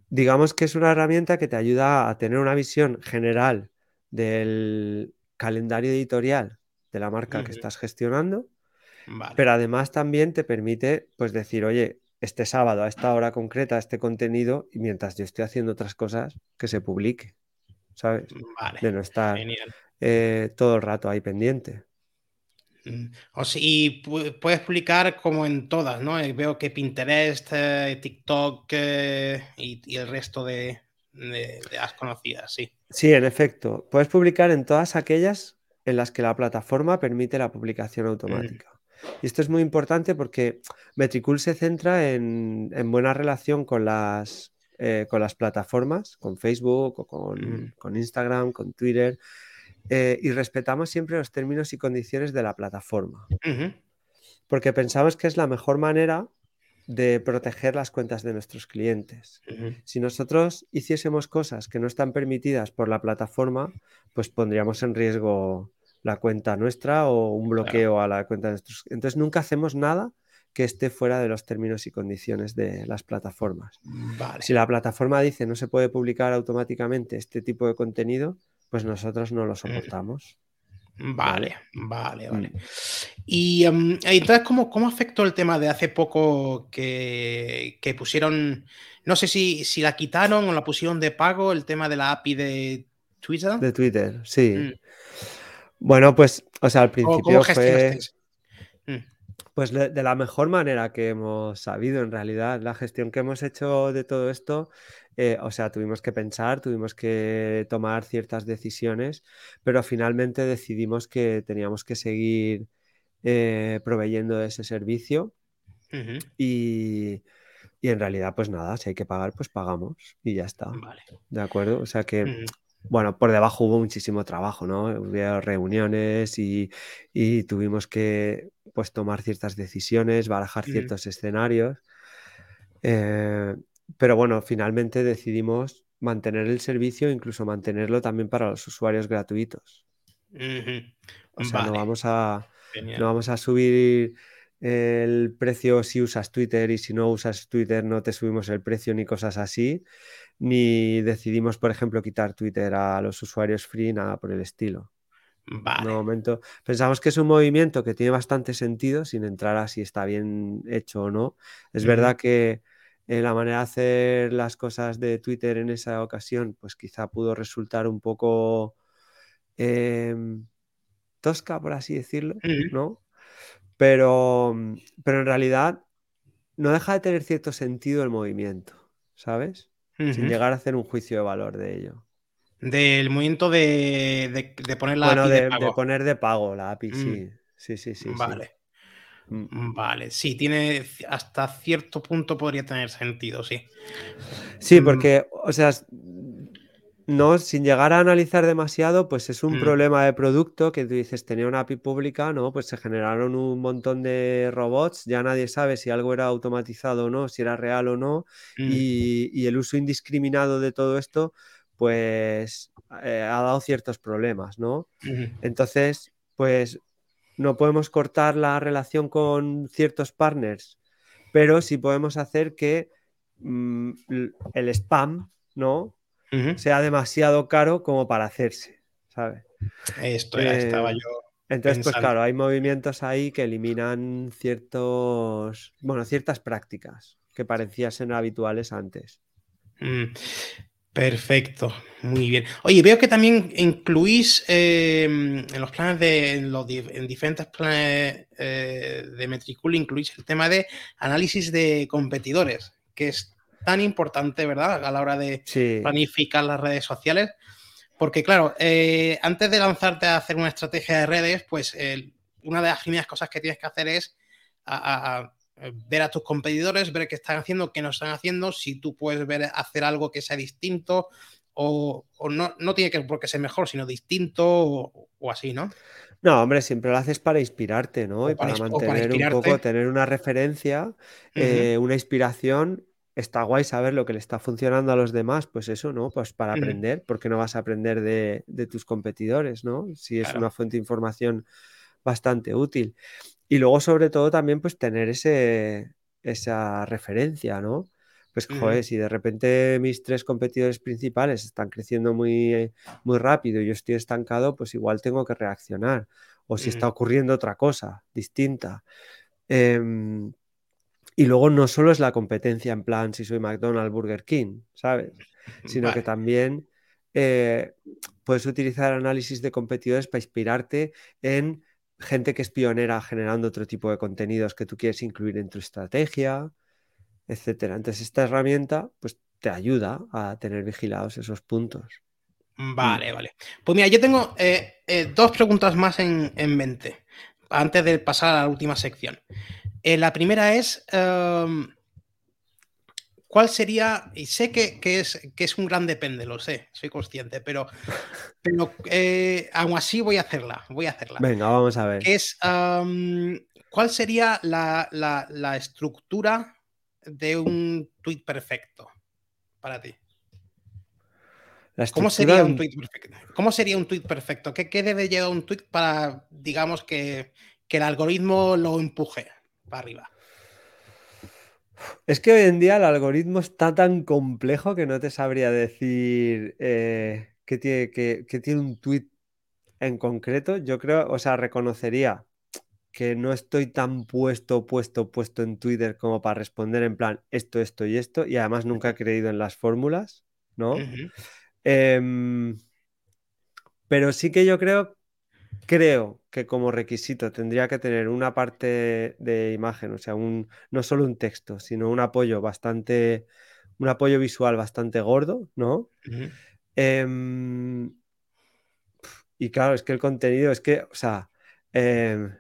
digamos que es una herramienta que te ayuda a tener una visión general del calendario editorial de la marca que estás gestionando, pero además también te permite pues decir, oye, este sábado a esta hora concreta este contenido y mientras yo estoy haciendo otras cosas que se publique, ¿sabes? de no estar eh, todo el rato ahí pendiente. Mm, o y puedes publicar como en todas, ¿no? Eh, veo que Pinterest, eh, TikTok eh, y, el resto de, las conocidas, sí. Sí, en efecto. Puedes publicar en todas aquellas en las que la plataforma permite la publicación automática. Y esto es muy importante porque Metricool se centra en, buena relación con las, con las plataformas, con Facebook o con, con Instagram, con Twitter eh, y respetamos siempre los términos y condiciones de la plataforma. Porque pensamos que es la mejor manera de proteger las cuentas de nuestros clientes. Si nosotros hiciésemos cosas que no están permitidas por la plataforma, pues pondríamos en riesgo la cuenta nuestra o un bloqueo a la cuenta de nuestros. Entonces nunca hacemos nada que esté fuera de los términos y condiciones de las plataformas. Si la plataforma dice no se puede publicar automáticamente este tipo de contenido, pues nosotros no lo soportamos. Vale, vale, vale. Mm. Y em, entonces, ¿cómo, ¿cómo, afectó el tema de hace poco que, pusieron, no sé si, si, la quitaron o la pusieron de pago, el tema de la API de Twitter? De Twitter, sí. Mm. Bueno, pues, o sea, al principio fue... Mm. Pues de la mejor manera que hemos sabido, en realidad, la gestión que hemos hecho de todo esto eh, o sea, tuvimos que pensar, tuvimos que tomar ciertas decisiones, pero finalmente decidimos que teníamos que seguir eh, proveyendo de ese servicio y, en realidad, pues nada, si hay que pagar, pues pagamos y ya está. ¿De acuerdo? O sea que... Bueno, por debajo hubo muchísimo trabajo, ¿no? Hubo reuniones y, tuvimos que pues, tomar ciertas decisiones, barajar ciertos escenarios. Eh, pero bueno, finalmente decidimos mantener el servicio incluso mantenerlo también para los usuarios gratuitos. O sea, no, vamos a, no vamos a subir el precio si usas Twitter y si no usas Twitter no te subimos el precio ni cosas así, ni decidimos, por ejemplo, quitar Twitter a los usuarios free, nada por el estilo. Vale. momento, pensamos que es un movimiento que tiene bastante sentido, sin entrar a si está bien hecho o no. Es verdad que eh, la manera de hacer las cosas de Twitter en esa ocasión, pues quizá pudo resultar un poco em, tosca, por así decirlo, ¿no? Pero, pero en realidad no deja de tener cierto sentido el movimiento, ¿sabes? Sin llegar a hacer un juicio de valor de ello. Del movimiento de, poner la API de, pago. de, poner de pago la API, sí. Mm. Sí, sí, sí. Vale. Mm. Vale, sí, tiene hasta cierto punto podría tener sentido, sí. Sí, mm. porque, o sea, no, sin llegar a analizar demasiado, pues es un problema de producto que tú dices, tenía una API pública, ¿no? Pues se generaron un montón de robots, ya nadie sabe si algo era automatizado o no, si era real o no, y, el uso indiscriminado de todo esto, pues eh, ha dado ciertos problemas, ¿no? Entonces, pues no podemos cortar la relación con ciertos partners, pero sí podemos hacer que mm, el spam, ¿no? Sea demasiado caro como para hacerse, ¿sabes? Esto estaba eh, yo. Entonces, pues claro, hay movimientos ahí que eliminan ciertos, bueno, ciertas prácticas que parecían ser habituales antes. Mm. Perfecto, muy bien. Oye, veo que también incluís em, en los planes de, en, los, en diferentes planes eh, de Metricool, incluís el tema de análisis de competidores, que es tan importante, ¿verdad? A la hora de planificar las redes sociales. Porque, claro, eh, antes de lanzarte a hacer una estrategia de redes, pues una de las primeras cosas que tienes que hacer es a eh, ver a tus competidores, ver qué están haciendo, qué no están haciendo, si tú puedes ver hacer algo que sea distinto o, no, no, tiene que por qué ser mejor, sino distinto o, así, ¿no? No, hombre, siempre lo haces para inspirarte, ¿no? y para, mantener un poco, tener una referencia, eh, una inspiración. Está guay saber lo que le está funcionando a los demás, pues eso, ¿no? Pues para aprender, porque no vas a aprender de, tus competidores, ¿no? Si es una fuente de información bastante útil. Y luego, sobre todo, también, pues tener ese, esa referencia, ¿no? Pues, joder, si de repente mis tres competidores principales están creciendo muy, muy rápido y yo estoy estancado, pues igual tengo que reaccionar. O si está ocurriendo otra cosa distinta. Em, y luego no solo es la competencia en plan si soy McDonald's, Burger King, ¿sabes? Sino que también eh, puedes utilizar análisis de competidores para inspirarte en gente que es pionera generando otro tipo de contenidos que tú quieres incluir en tu estrategia, etcétera. Entonces, esta herramienta pues, te ayuda a tener vigilados esos puntos. Mm. Vale, vale. Pues mira, yo tengo eh, eh, dos preguntas más en, mente antes de pasar a la última sección. Eh, la primera es, em, ¿Cuál sería? Y sé que, es, que es un gran depende, lo sé, soy consciente, pero, pero eh, aún así voy a hacerla, voy a hacerla. Venga, vamos a ver. es, ¿Cuál sería la, estructura de un tweet perfecto para ti? ¿Cómo sería, un tweet perfecto? ¿Cómo sería un tweet perfecto? ¿Qué, debe llevar un tweet para, digamos, que, que el algoritmo lo empuje para arriba? Es que hoy en día el algoritmo está tan complejo que no te sabría decir eh, que, tiene, que, tiene un tweet en concreto. Yo creo, o sea, reconocería que no estoy tan puesto, puesto, puesto en Twitter como para responder en plan esto, esto y esto. Y además nunca he creído en las fórmulas, ¿no? Em, pero sí que yo creo creo que como requisito tendría que tener una parte de imagen, o sea, un, no solo un texto, sino un apoyo bastante, un apoyo visual bastante gordo, ¿no? Em, y claro, es que el contenido, es que, o sea, em,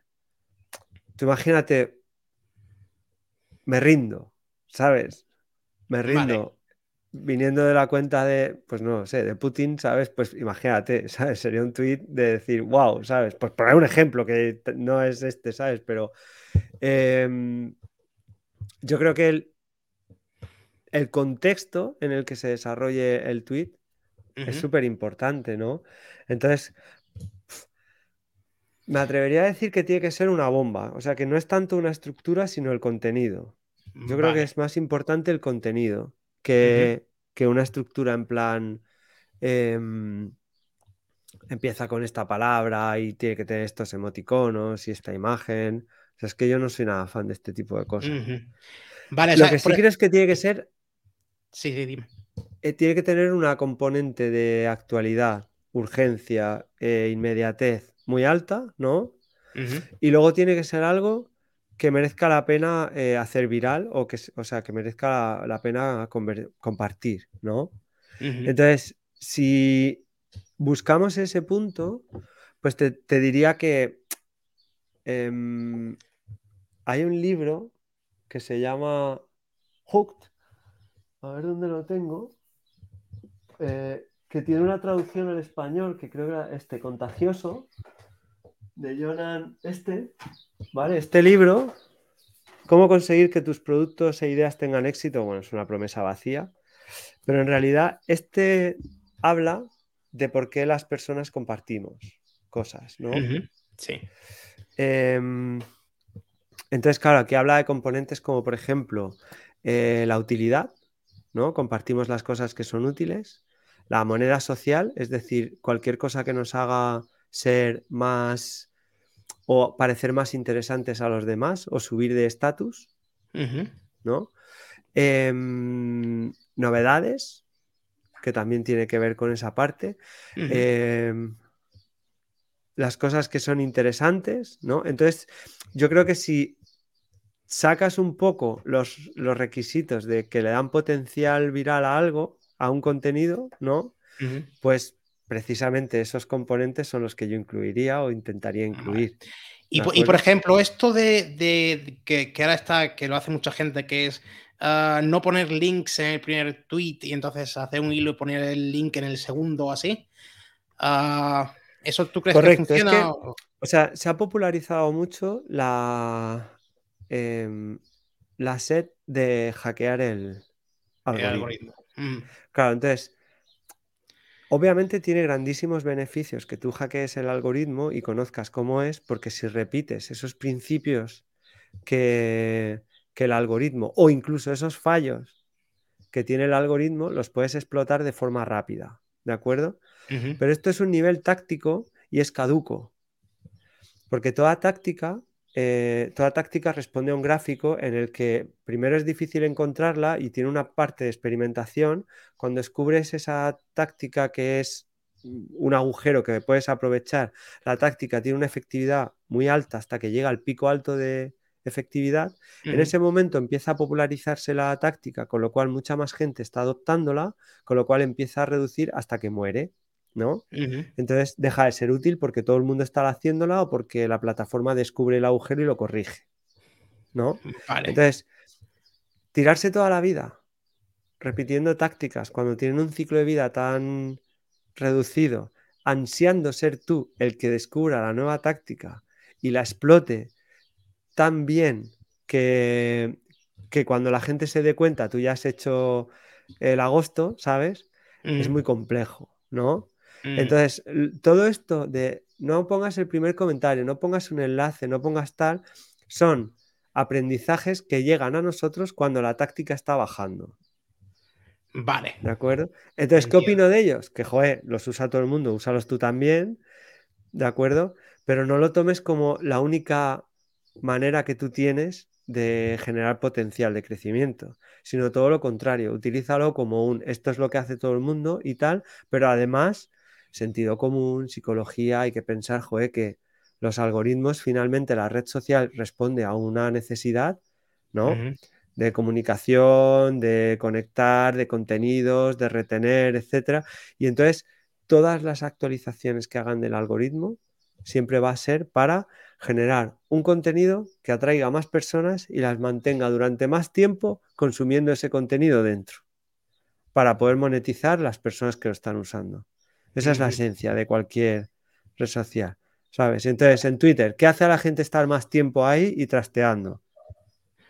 tú imagínate, me rindo, ¿sabes? Me rindo viniendo de la cuenta de, pues no sé, de Putin, ¿sabes? Pues imagínate, ¿sabes? Sería un tweet de decir, wow, ¿sabes? Pues poner un ejemplo que no es este, ¿sabes? Pero em, yo creo que el, el, contexto en el que se desarrolle el tweet es súper importante, ¿no? Entonces, me atrevería a decir que tiene que ser una bomba, o sea, que no es tanto una estructura, sino el contenido. Yo creo que es más importante el contenido que, una estructura en plan... Em, empieza con esta palabra y tiene que tener estos emoticonos y esta imagen. O sea, es que yo no soy nada fan de este tipo de cosas. Vale, Lo que sí crees que tiene que ser. Sí, sí, dime. Eh, tiene que tener una componente de actualidad, urgencia e inmediatez muy alta, ¿no? Y luego tiene que ser algo que merezca la pena eh, hacer viral o que, o sea, que merezca la, pena compartir, ¿no? Entonces, si buscamos ese punto, pues te, diría que em, hay un libro que se llama Hooked, a ver dónde lo tengo, eh, que tiene una traducción al español que creo que era este, Contagioso, de Jonan Este, ¿vale? Este libro, ¿Cómo conseguir que tus productos e ideas tengan éxito? Bueno, es una promesa vacía, pero en realidad este habla de por qué las personas compartimos cosas, ¿no? Sí. Em, entonces, claro, aquí habla de componentes como, por ejemplo, eh, la utilidad, ¿no? Compartimos las cosas que son útiles. La moneda social, es decir, cualquier cosa que nos haga ser más o parecer más interesantes a los demás o subir de estatus, ¿no? Em, novedades, que también tiene que ver con esa parte. Em, las cosas que son interesantes, ¿no? Entonces, yo creo que si sacas un poco los, los requisitos de que le dan potencial viral a algo, a un contenido, ¿no? Pues precisamente esos componentes son los que yo incluiría o intentaría incluir. Y, por ejemplo, esto de, que, ahora está, que lo hace mucha gente, que es ah, no poner links en el primer tweet y entonces hacer un hilo y poner el link en el segundo o así. Ah, ¿Eso tú crees que funciona? o... sea, se ha popularizado mucho la, em, la set de hackear el algoritmo. Mm. Claro, entonces Obviamente tiene grandísimos beneficios que tú hackees el algoritmo y conozcas cómo es, porque si repites esos principios que, el algoritmo o incluso esos fallos que tiene el algoritmo, los puedes explotar de forma rápida, ¿de acuerdo? Pero esto es un nivel táctico y es caduco, porque toda táctica eh, toda táctica responde a un gráfico en el que primero es difícil encontrarla y tiene una parte de experimentación. Cuando descubres esa táctica que es un agujero que puedes aprovechar, la táctica tiene una efectividad muy alta hasta que llega al pico alto de efectividad. En ese momento empieza a popularizarse la táctica, con lo cual mucha más gente está adoptándola, con lo cual empieza a reducir hasta que muere. ¿No? Entonces deja de ser útil porque todo el mundo está haciéndola o porque la plataforma descubre el agujero y lo corrige, ¿no? Entonces, tirarse toda la vida repitiendo tácticas cuando tienen un ciclo de vida tan reducido, ansiando ser tú el que descubra la nueva táctica y la explote tan bien que, que cuando la gente se dé cuenta tú ya has hecho el agosto, ¿sabes? Es muy complejo, ¿no? Mm. Entonces, todo esto de no pongas el primer comentario, no pongas un enlace, no pongas tal, son aprendizajes que llegan a nosotros cuando la táctica está bajando. Vale. ¿De acuerdo? Entonces, ¿qué opino de ellos? Que, joder, los usa todo el mundo, úsalos tú también, ¿de acuerdo? Pero no lo tomes como la única manera que tú tienes de generar potencial de crecimiento, sino todo lo contrario, utilízalo como un esto es lo que hace todo el mundo y tal, pero además sentido común, psicología, hay que pensar, joder, que los algoritmos, finalmente la red social responde a una necesidad, ¿no? De comunicación, de conectar, de contenidos, de retener, etcétera. Y entonces, todas las actualizaciones que hagan del algoritmo siempre va a ser para generar un contenido que atraiga a más personas y las mantenga durante más tiempo consumiendo ese contenido dentro, para poder monetizar las personas que lo están usando. Esa es la esencia de cualquier red social, ¿sabes? Entonces, en Twitter, ¿qué hace a la gente estar más tiempo ahí y trasteando?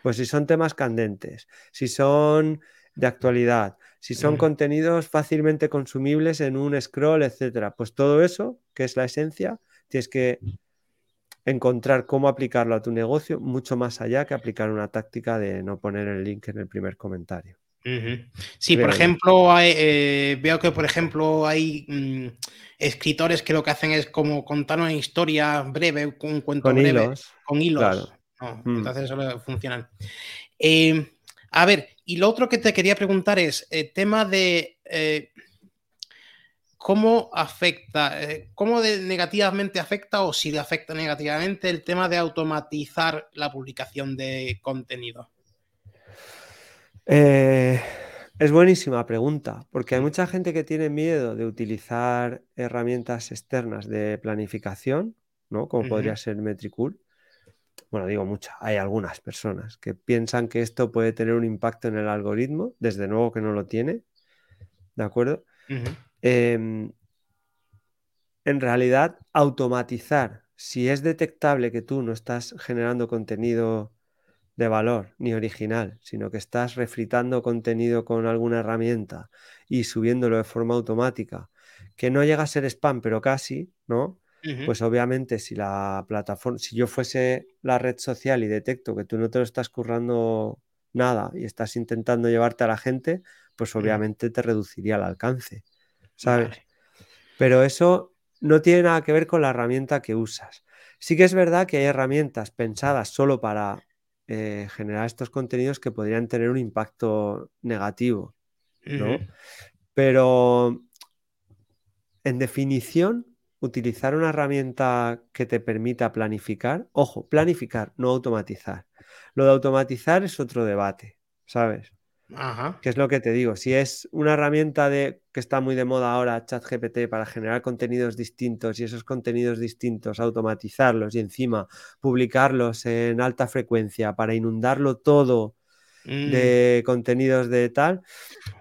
Pues si son temas candentes, si son de actualidad, si son contenidos fácilmente consumibles en un scroll, etcétera. Pues todo eso, que es la esencia, tienes que encontrar cómo aplicarlo a tu negocio mucho más allá que aplicar una táctica de no poner el link en el primer comentario. Sí, por ejemplo, eh, veo que, por ejemplo, hay mm, escritores que lo que hacen es como contar una historia breve, un cuento con breve, hilos. con hilos. Mm. Entonces eso funciona. Eh, a ver, y lo otro que te quería preguntar es el eh, tema de cómo afecta, cómo negativamente afecta o si le afecta negativamente el tema de automatizar la publicación de contenido. Eh, es buenísima pregunta, porque hay mucha gente que tiene miedo de utilizar herramientas externas de planificación, ¿no? Como podría ser Metricool. Bueno, digo mucha, hay algunas personas que piensan que esto puede tener un impacto en el algoritmo, desde luego que no lo tiene, ¿de acuerdo? Em, en realidad, automatizar, si es detectable que tú no estás generando contenido de valor ni original, sino que estás refritando contenido con alguna herramienta y subiéndolo de forma automática, que no llega a ser spam, pero casi, ¿no? Pues obviamente si la plataforma, si yo fuese la red social y detecto que tú no te lo estás currando nada y estás intentando llevarte a la gente, pues obviamente te reduciría el alcance, ¿sabes? Pero eso no tiene nada que ver con la herramienta que usas. Sí que es verdad que hay herramientas pensadas solo para eh, generar estos contenidos que podrían tener un impacto negativo, ¿no? Pero en definición, utilizar una herramienta que te permita planificar, ojo, planificar, no automatizar. Lo de automatizar es otro debate, ¿sabes? Ajá. ¿Qué es lo que te digo? Si es una herramienta de, que está muy de moda ahora, ChatGPT, para generar contenidos distintos y esos contenidos distintos automatizarlos y encima publicarlos en alta frecuencia para inundarlo todo mm. de contenidos de tal,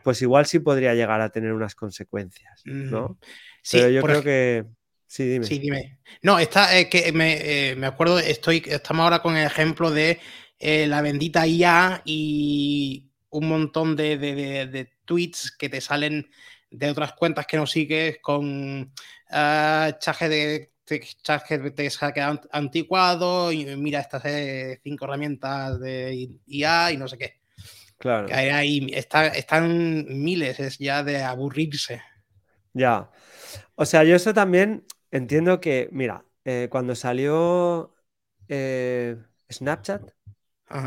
pues igual sí podría llegar a tener unas consecuencias, ¿no? Sí, Pero yo creo que... Sí, dime. Sí, dime. No, está, eh, que me, eh, me, acuerdo, estoy, estamos ahora con el ejemplo de eh, la bendita IA y un montón de, tweets que te salen de otras cuentas que no sigues con uh, chaje de que te quedado anticuado y mira estas eh, cinco herramientas de IA y no sé qué. Claro. Que ahí está, están miles, es ya de aburrirse. Ya. O sea, yo eso también entiendo que, mira, eh, cuando salió eh, Snapchat,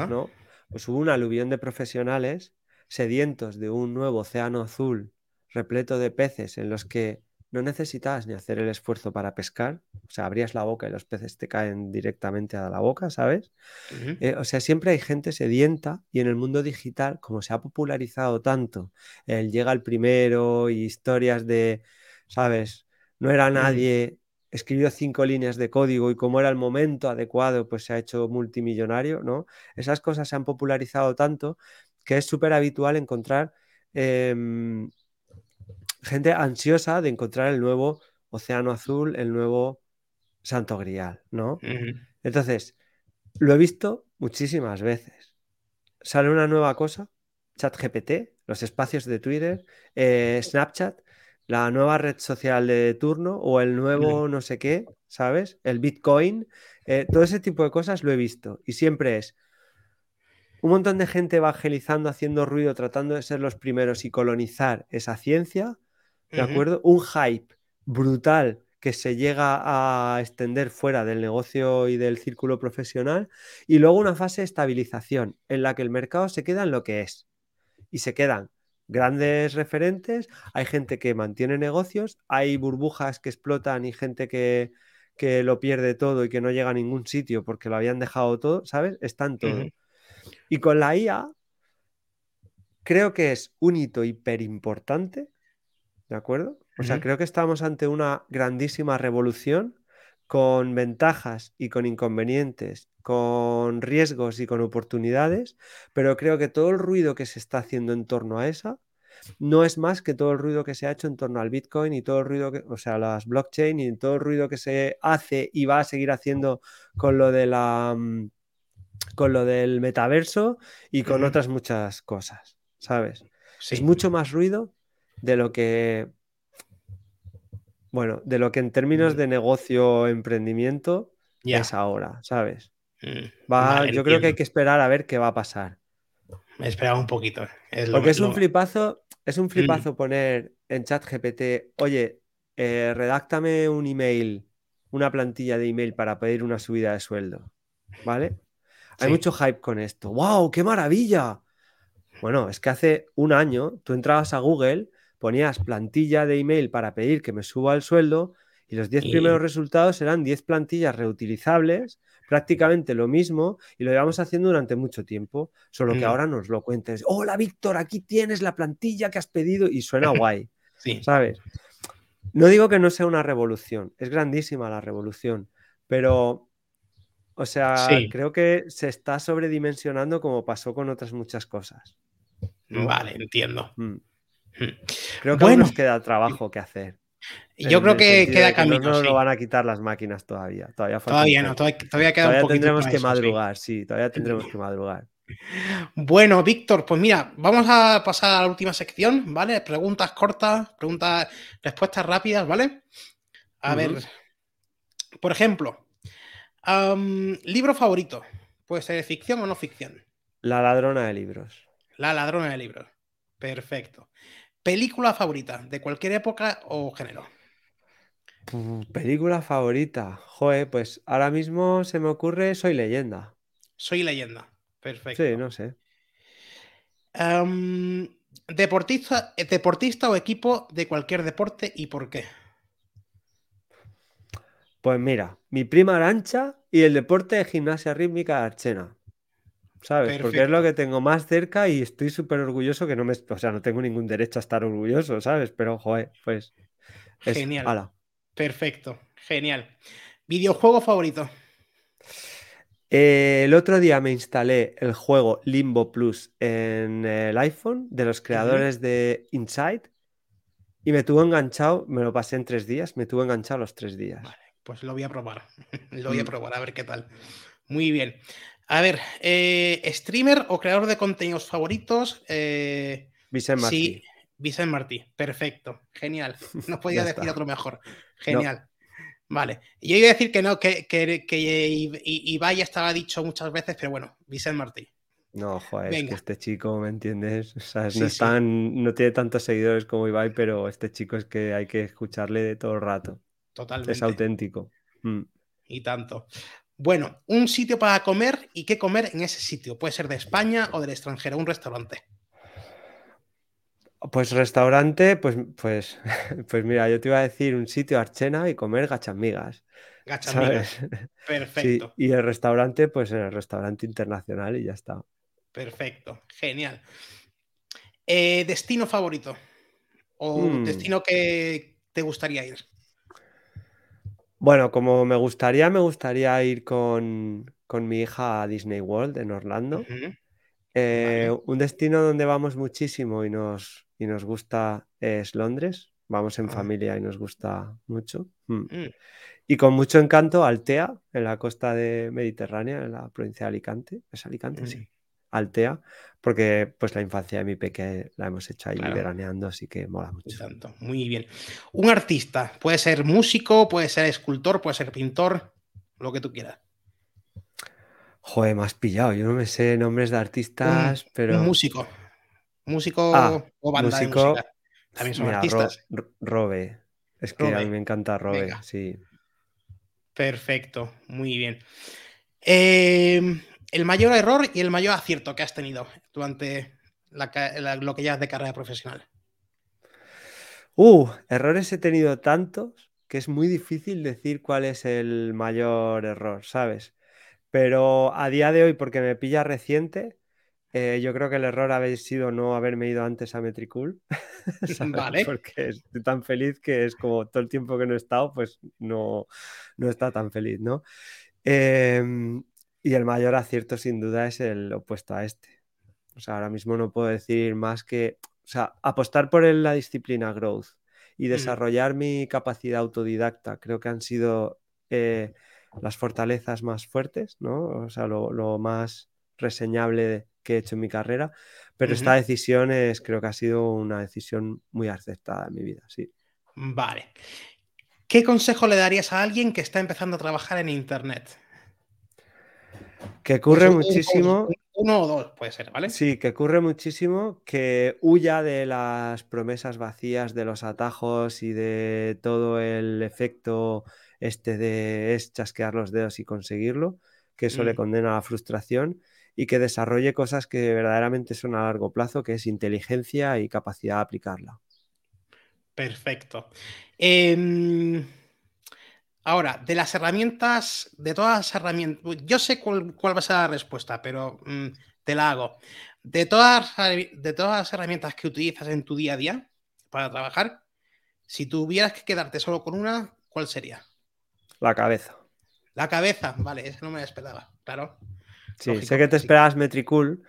¿no? Pues hubo un aluvión de profesionales sedientos de un nuevo océano azul repleto de peces en los que no necesitas ni hacer el esfuerzo para pescar, o sea, abrías la boca y los peces te caen directamente a la boca, ¿sabes? Eh, o sea, siempre hay gente sedienta y en el mundo digital, como se ha popularizado tanto, el llega el primero y historias de, ¿sabes? No era nadie, escribió cinco líneas de código y como era el momento adecuado, pues se ha hecho multimillonario, ¿no? Esas cosas se han popularizado tanto que es súper habitual encontrar em, gente ansiosa de encontrar el nuevo océano azul, el nuevo santo grial, ¿no? Entonces, lo he visto muchísimas veces. Sale una nueva cosa, ChatGPT, los espacios de Twitter, eh, Snapchat, la nueva red social de turno o el nuevo no sé qué, ¿sabes? El Bitcoin, eh, todo ese tipo de cosas lo he visto y siempre es un montón de gente evangelizando, haciendo ruido, tratando de ser los primeros y colonizar esa ciencia, ¿de acuerdo? Un hype brutal que se llega a extender fuera del negocio y del círculo profesional y luego una fase de estabilización en la que el mercado se queda en lo que es y se quedan grandes referentes, hay gente que mantiene negocios, hay burbujas que explotan y gente que, lo pierde todo y que no llega a ningún sitio porque lo habían dejado todo, ¿sabes? Están todo. Y con la IA, creo que es un hito hiper importante, ¿de acuerdo? O sea, creo que estamos ante una grandísima revolución con ventajas y con inconvenientes, con riesgos y con oportunidades, pero creo que todo el ruido que se está haciendo en torno a esa no es más que todo el ruido que se ha hecho en torno al Bitcoin y todo el ruido que, o sea, las blockchain y todo el ruido que se hace y va a seguir haciendo con lo de la mm, con lo del metaverso y con otras muchas cosas, ¿sabes? Es mucho más ruido de lo que bueno, de lo que en términos mm. de negocio emprendimiento es ahora, ¿sabes? Mm. Va, yo creo que hay que esperar a ver qué va a pasar. Me esperaba un poquito. Porque es un flipazo, es un mm. flipazo poner en chat GPT, oye, eh, redáctame un email, una plantilla de email para pedir una subida de sueldo. ¿Vale? Hay mucho hype con esto. ¡Wow! ¡Qué maravilla! Bueno, es que hace un año tú entrabas a Google, ponías plantilla de email para pedir que me suba el sueldo y los 10 primeros resultados eran 10 plantillas reutilizables, prácticamente lo mismo y lo llevamos haciendo durante mucho tiempo, solo que mm. ahora nos lo cuentes. Hola Víctor, aquí tienes la plantilla que has pedido y suena guay. sí. ¿Sabes? No digo que no sea una revolución, es grandísima la revolución, pero o sea, creo que se está sobredimensionando como pasó con otras muchas cosas. Vale, entiendo. Mm. Creo que aún nos queda trabajo que hacer. Yo creo que queda camino. No, lo van a quitar las máquinas todavía. Todavía, todavía no, todavía, queda un poquito tendremos que madrugar, sí. todavía tendremos que madrugar. Bueno, Víctor, pues mira, vamos a pasar a la última sección, ¿vale? Preguntas cortas, preguntas, respuestas rápidas, ¿vale? A ver, por ejemplo, libro favorito. Puede ser ficción o no ficción. La ladrona de libros. La ladrona de libros. Perfecto. Película favorita, de cualquier época o género. Película favorita. Joder, pues ahora mismo se me ocurre Soy leyenda. Soy leyenda. Perfecto. Sí, no sé. deportista, deportista o equipo de cualquier deporte y por qué. Pues mira, mi prima Arancha y el deporte de gimnasia rítmica de Archena. ¿Sabes? Porque es lo que tengo más cerca y estoy súper orgulloso que no me. O sea, no tengo ningún derecho a estar orgulloso, ¿sabes? Pero, joder, pues. Genial. Perfecto. Genial. ¿Videojuego favorito? Eh, el otro día me instalé el juego Limbo Plus en el iPhone de los creadores de Inside y me tuvo enganchado, me lo pasé en tres días, me tuvo enganchado los tres días. Pues lo voy a probar. lo voy a mm. probar, a ver qué tal. Muy bien. A ver, eh, streamer o creador de contenidos favoritos. Eh, Vicente Martí. Sí, Vicente Martí. Perfecto. Genial. No podía decir otro mejor. Genial. Vale. Yo iba a decir que no, que, que, que Ibai estaba dicho muchas veces, pero bueno, Vicente Martí. No, joder, es que este chico, ¿me entiendes? O sea, no, no tiene tantos seguidores como Ibai, pero este chico es que hay que escucharle de todo el rato. Totalmente. Es auténtico. Mm. Y tanto. Bueno, un sitio para comer y qué comer en ese sitio. Puede ser de España o del extranjero, un restaurante. Pues restaurante, pues, pues, pues mira, yo te iba a decir un sitio archena y comer gachamigas. Gachamigas. Perfecto. y el restaurante, pues en el restaurante internacional y ya está. Perfecto, genial. Eh, ¿Destino favorito? ¿O mm. destino que te gustaría ir? Bueno, como me gustaría, me gustaría ir con, mi hija a Disney World en Orlando. Eh, un destino donde vamos muchísimo y nos, y nos gusta es Londres. Vamos en familia y nos gusta mucho. Mm. Mm. Y con mucho encanto Altea, en la costa de Mediterránea, en la provincia de Alicante. ¿Es Alicante? Sí. Altea, porque pues la infancia de mi peque la hemos hecho ahí veraneando, así que mola mucho. Tanto. Muy bien. Un artista, puede ser músico, puede ser escultor, puede ser pintor, lo que tú quieras. Joder, me has pillado. Yo no me sé nombres de artistas, pero. músico. Músico ah, o banda músico, También son artistas. Robe. Es que a mí me encanta Robe, sí. Perfecto, muy bien. Eh, el mayor error y el mayor acierto que has tenido durante lo que ya es de carrera profesional. Uh, errores he tenido tantos que es muy difícil decir cuál es el mayor error, ¿sabes? Pero a día de hoy, porque me pilla reciente, eh, yo creo que el error había sido no haberme ido antes a Metricool. Vale. Porque estoy tan feliz que es como todo el tiempo que no he estado, pues no, no está tan feliz, ¿no? Eh, y el mayor acierto sin duda es el opuesto a este. O sea, ahora mismo no puedo decir más que, o sea, apostar por la disciplina growth y mm. desarrollar mi capacidad autodidacta, creo que han sido eh, las fortalezas más fuertes, ¿no? O sea, lo, más reseñable que he hecho en mi carrera. Pero esta decisión es, creo que ha sido una decisión muy aceptada en mi vida, sí. Vale. ¿Qué consejo le darías a alguien que está empezando a trabajar en Internet? Que ocurre muchísimo. uno o dos puede ser, ¿vale? Sí, que ocurre muchísimo que huya de las promesas vacías, de los atajos y de todo el efecto este de es chasquear los dedos y conseguirlo, que eso le mm. condena a la frustración y que desarrolle cosas que verdaderamente son a largo plazo, que es inteligencia y capacidad de aplicarla. Perfecto. Em, ahora, de las herramientas, de todas las herramientas, yo sé cuál, va a ser la respuesta, pero mm, te la hago. De todas, de todas las herramientas que utilizas en tu día a día para trabajar, si tuvieras que quedarte solo con una, ¿cuál sería? La cabeza. La cabeza, vale, eso no me esperaba, claro. Sí, sé que te esperabas Metricool,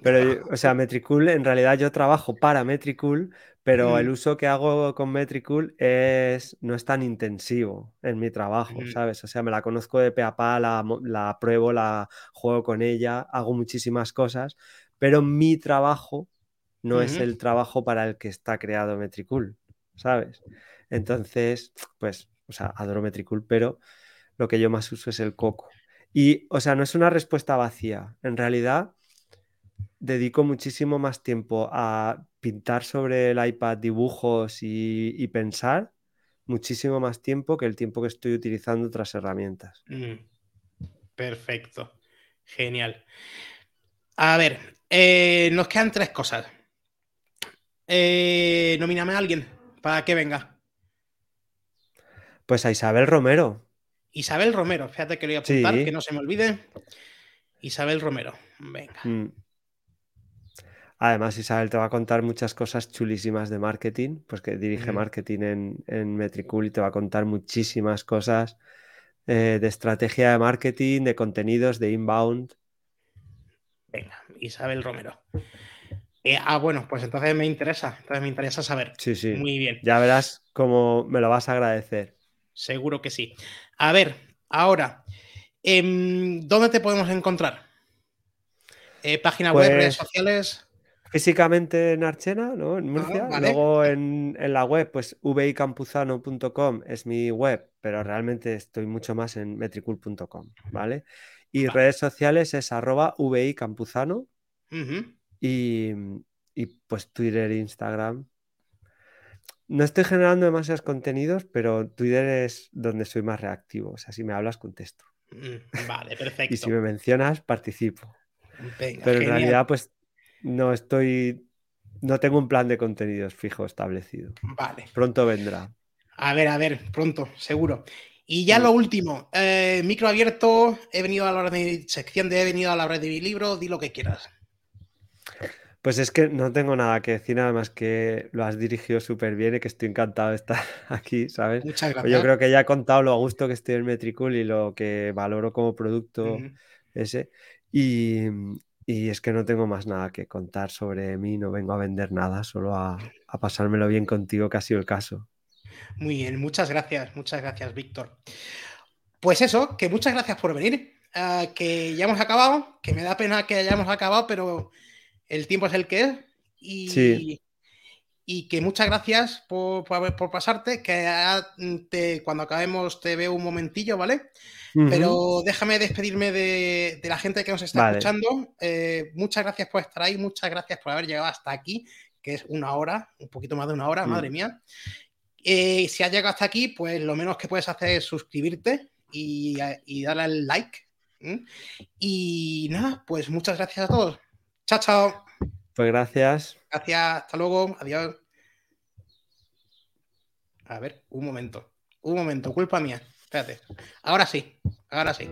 pero, o sea, Metricool, en realidad yo trabajo para Metricool, pero el uso que hago con Metricool es, no es tan intensivo en mi trabajo, ¿sabes? O sea, me la conozco de pe a pa, la, la pruebo, la juego con ella, hago muchísimas cosas, pero mi trabajo no es el trabajo para el que está creado Metricool, ¿sabes? Entonces, pues, o sea, adoro Metricool, pero lo que yo más uso es el coco. Y, o sea, no es una respuesta vacía. En realidad, dedico muchísimo más tiempo a pintar sobre el iPad dibujos y, pensar, muchísimo más tiempo que el tiempo que estoy utilizando otras herramientas. Mm. Perfecto. Genial. A ver, eh, nos quedan tres cosas. Eh, nomíname a alguien para que venga. Pues a Isabel Romero. Isabel Romero, fíjate que lo voy a apuntar, que no se me olvide. Isabel Romero, venga. Mm. Además, Isabel te va a contar muchas cosas chulísimas de marketing, pues que dirige marketing en, en, Metricool y te va a contar muchísimas cosas eh, de estrategia de marketing, de contenidos, de inbound. Venga, Isabel Romero. Eh, ah, bueno, pues entonces me interesa, entonces me interesa saber. Sí, sí. Muy bien. Ya verás cómo me lo vas a agradecer. Seguro que sí. A ver, ahora, em, ¿dónde te podemos encontrar? Eh, página web, redes pues sociales. Físicamente en Archena, ¿no? En Murcia. Luego en, la web, pues vicampuzano.com es mi web, pero realmente estoy mucho más en metricool.com, ¿vale? Y redes sociales es arroba vicampuzano. y, y pues Twitter, Instagram, no estoy generando demasiados contenidos, pero Twitter es donde soy más reactivo. O sea, si me hablas, contesto. Mm, vale, perfecto. y si me mencionas, participo. pero en realidad, pues no estoy. No tengo un plan de contenidos fijo establecido. Vale. Pronto vendrá. A ver, a ver, pronto, seguro. Y ya lo último, eh, micro abierto, he venido a la sección de he venido a la red de mi libro, di lo que quieras. Pues es que no tengo nada que decir, nada más que lo has dirigido súper bien y que estoy encantado de estar aquí, ¿sabes? Muchas gracias. Yo creo que ya he contado lo a gusto que estoy en Metricool y lo que valoro como producto ese. Y, es que no tengo más nada que contar sobre mí, no vengo a vender nada, solo a, pasármelo bien contigo, que ha sido el caso. Muy bien, muchas gracias, muchas gracias, Víctor. Pues eso, que muchas gracias por venir, ah, que ya hemos acabado, que me da pena que hayamos acabado, pero el tiempo es el que es. Y, y que muchas gracias por, por, pasarte, que cuando acabemos te veo un momentillo, ¿vale? Pero déjame despedirme de, la gente que nos está escuchando. Eh, muchas gracias por estar ahí, muchas gracias por haber llegado hasta aquí, que es una hora, un poquito más de una hora, mm. madre mía. Eh, si has llegado hasta aquí, pues lo menos que puedes hacer es suscribirte y, darle al like. Y nada, pues muchas gracias a todos. Chao, chao. Pues gracias. Gracias, hasta luego, adiós. A ver, un momento, un momento, culpa mía. Espérate. Ahora sí, ahora sí.